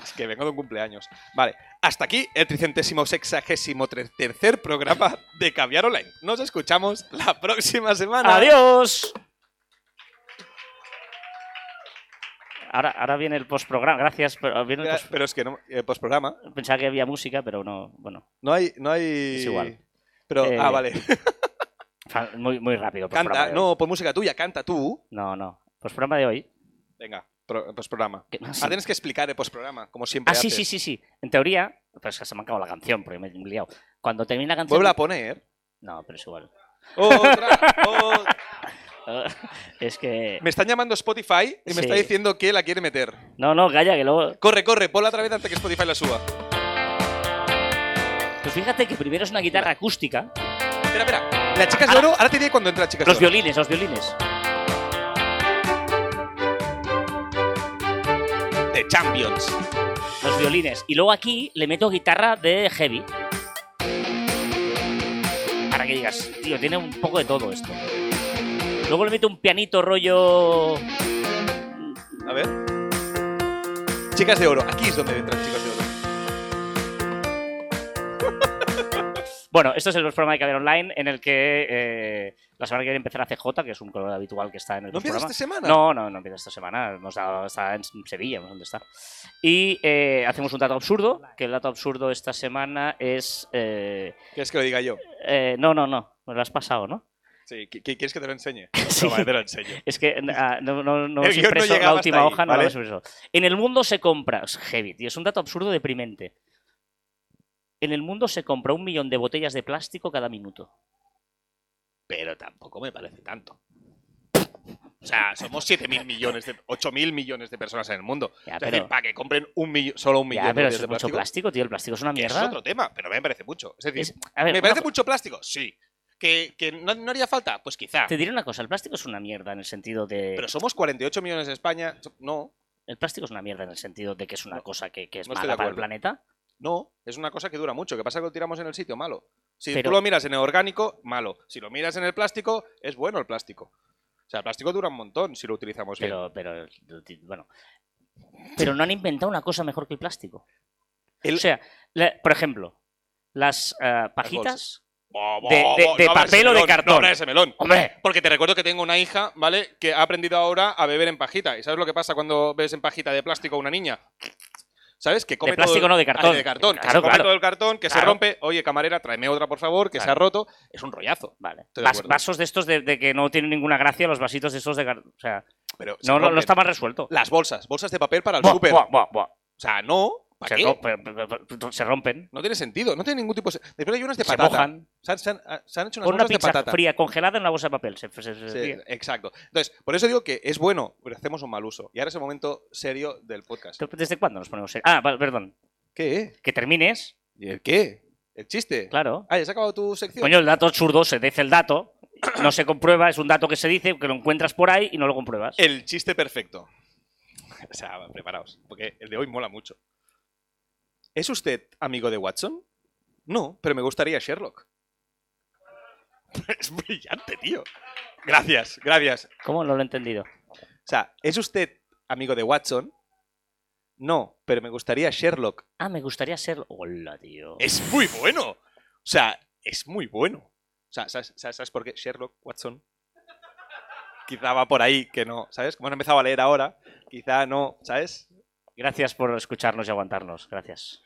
Es que vengo de un cumpleaños. Vale, hasta aquí el tricentésimo sexagésimo tercer programa de Caviar Online. Nos escuchamos la próxima semana. ¡Adiós! Ahora, ahora viene el postprograma. Gracias. Pero viene el Pero, post- pero es que no, eh, postprograma. Pensaba que había música, pero no. Bueno, No hay, no hay. Es igual. Pero, Eh, ah, vale. muy, muy rápido. Canta, no, pon música tuya, canta tú. No, no. Postprograma de hoy. Venga, pro- postprograma. Ah, tienes que explicar el postprograma, como siempre. Ah, sí, haces. sí, sí, sí. En teoría, pues se me ha acabado la canción porque me he liado. Cuando termine la canción. Vuelve a poner. No, pero es igual. Otra, otra. es que. Me están llamando Spotify y me Sí. está diciendo que la quiere meter. No, no, calla, que luego. Corre, corre, ponla otra vez antes que Spotify la suba. Pues fíjate que primero es una guitarra acústica. Espera, espera. Las chicas de oro, ahora te diré cuando entra chicas Los de oro. violines, los violines. De Champions. Los violines. Y luego aquí le meto guitarra de heavy. Para que digas, tío, tiene un poco de todo esto. Luego le meto un pianito rollo. A ver. Chicas de oro. Aquí es donde entran chicas de oro. Bueno, esto es el programa de Caber Online en el que eh, la semana que viene empezará CJ, que es un color habitual que está en el ¿No empieza esta semana? No, no, no empieza esta semana. Nos da- está en Sevilla, no sé dónde está. Y eh, hacemos un dato absurdo, que el dato absurdo esta semana es... eh, ¿Quieres que lo diga yo? eh, no, no, no, me lo has pasado, ¿no? Sí, ¿qui- qui- ¿quieres que te lo enseñe? Sí. No, vale, te lo enseño. Es que ah, no, no, no no impreso llegaba la última ahí, hoja, no ¿vale? lo he impreso. En el mundo se compra... Es heavy, tío, es un dato absurdo deprimente. En el mundo se compra un millón de botellas de plástico cada minuto. Pero tampoco me parece tanto. O sea, somos 7.000 millones, de, 8.000 millones de personas en el mundo. Ya, es pero- decir, para que compren un millón, solo un millón Ya, de pero botellas es de mucho plástico. plástico, tío. El plástico es una mierda. es otro tema, pero me parece mucho. Es decir, Es- a ver, ¿me parece mucho plástico? Sí. ¿Que, que no, no haría falta? Pues quizá. Te diré una cosa, el plástico es una mierda en el sentido de... Pero somos 48 millones en España. No, El plástico es una mierda en el sentido de que es una No, cosa que, que es no mala de para el planeta. No. Es una cosa que dura mucho. ¿Qué pasa que lo tiramos en el sitio? Malo. Si Pero- tú lo miras en el orgánico, malo. Si lo miras en el plástico, es bueno el plástico. O sea, el plástico dura un montón si lo utilizamos bien. Pero, pero, bueno. Pero no han inventado una cosa mejor que el plástico. El- O sea, la- por ejemplo, las eh, pajitas, de, de- de No abras ese papel o de cartón. No ese melón. Hombre, Porque te recuerdo que tengo una hija, ¿vale? Que ha aprendido ahora a beber en pajita. ¿Y sabes lo que pasa cuando bebes en pajita de plástico a una niña? ¿Sabes? Que come De plástico, todo- no, de cartón. Ah, de cartón. que se come claro. todo el cartón, que se rompe. Oye, camarera, tráeme otra, por favor, que se ha roto. Es un rollazo. vale. Vas- vasos de estos de, de que no tienen ninguna gracia, los vasitos de estos de cartón. O sea, Pero se no, no, está mal resuelto. Las bolsas, bolsas de papel para el Buah, súper. buah, buah, buah. O sea, no. ¿Para Se, qué? rompen, No tiene sentido. No tiene ningún tipo de... Después hay unas de se patata. mojan. Se han, se han- se han hecho unas una bolsas de pizza patata. fría congelada en una bolsa de papel. Se, Sí, exacto. Entonces, por eso digo que es bueno, pero hacemos un mal uso. Y ahora es el momento serio del podcast. ¿Desde cuándo nos ponemos serios? Ah, perdón. ¿Qué? Que termines, ¿Y el qué? ¿El chiste? claro. Ah, ¿ya se ha acabado tu sección? Coño, el dato absurdo, se dice el dato, no se comprueba, es un dato que se dice, que lo encuentras por ahí y no lo compruebas. El chiste perfecto. O sea, preparaos, porque el de hoy mola mucho. ¿Es usted amigo de Watson? No, pero me gustaría Sherlock. Es brillante, tío. Gracias, gracias. ¿Cómo? No lo he entendido. O sea, ¿es usted amigo de Watson? No, pero me gustaría Sherlock. Ah, me gustaría ser... Hola, tío. Es muy bueno. O sea, es muy bueno. O sea, ¿sabes, sabes- sabes por qué? Sherlock Watson. Quizá va por ahí que no, ¿sabes? Como han empezado a leer ahora, quizá no, ¿sabes? Gracias por escucharnos y aguantarnos. Gracias.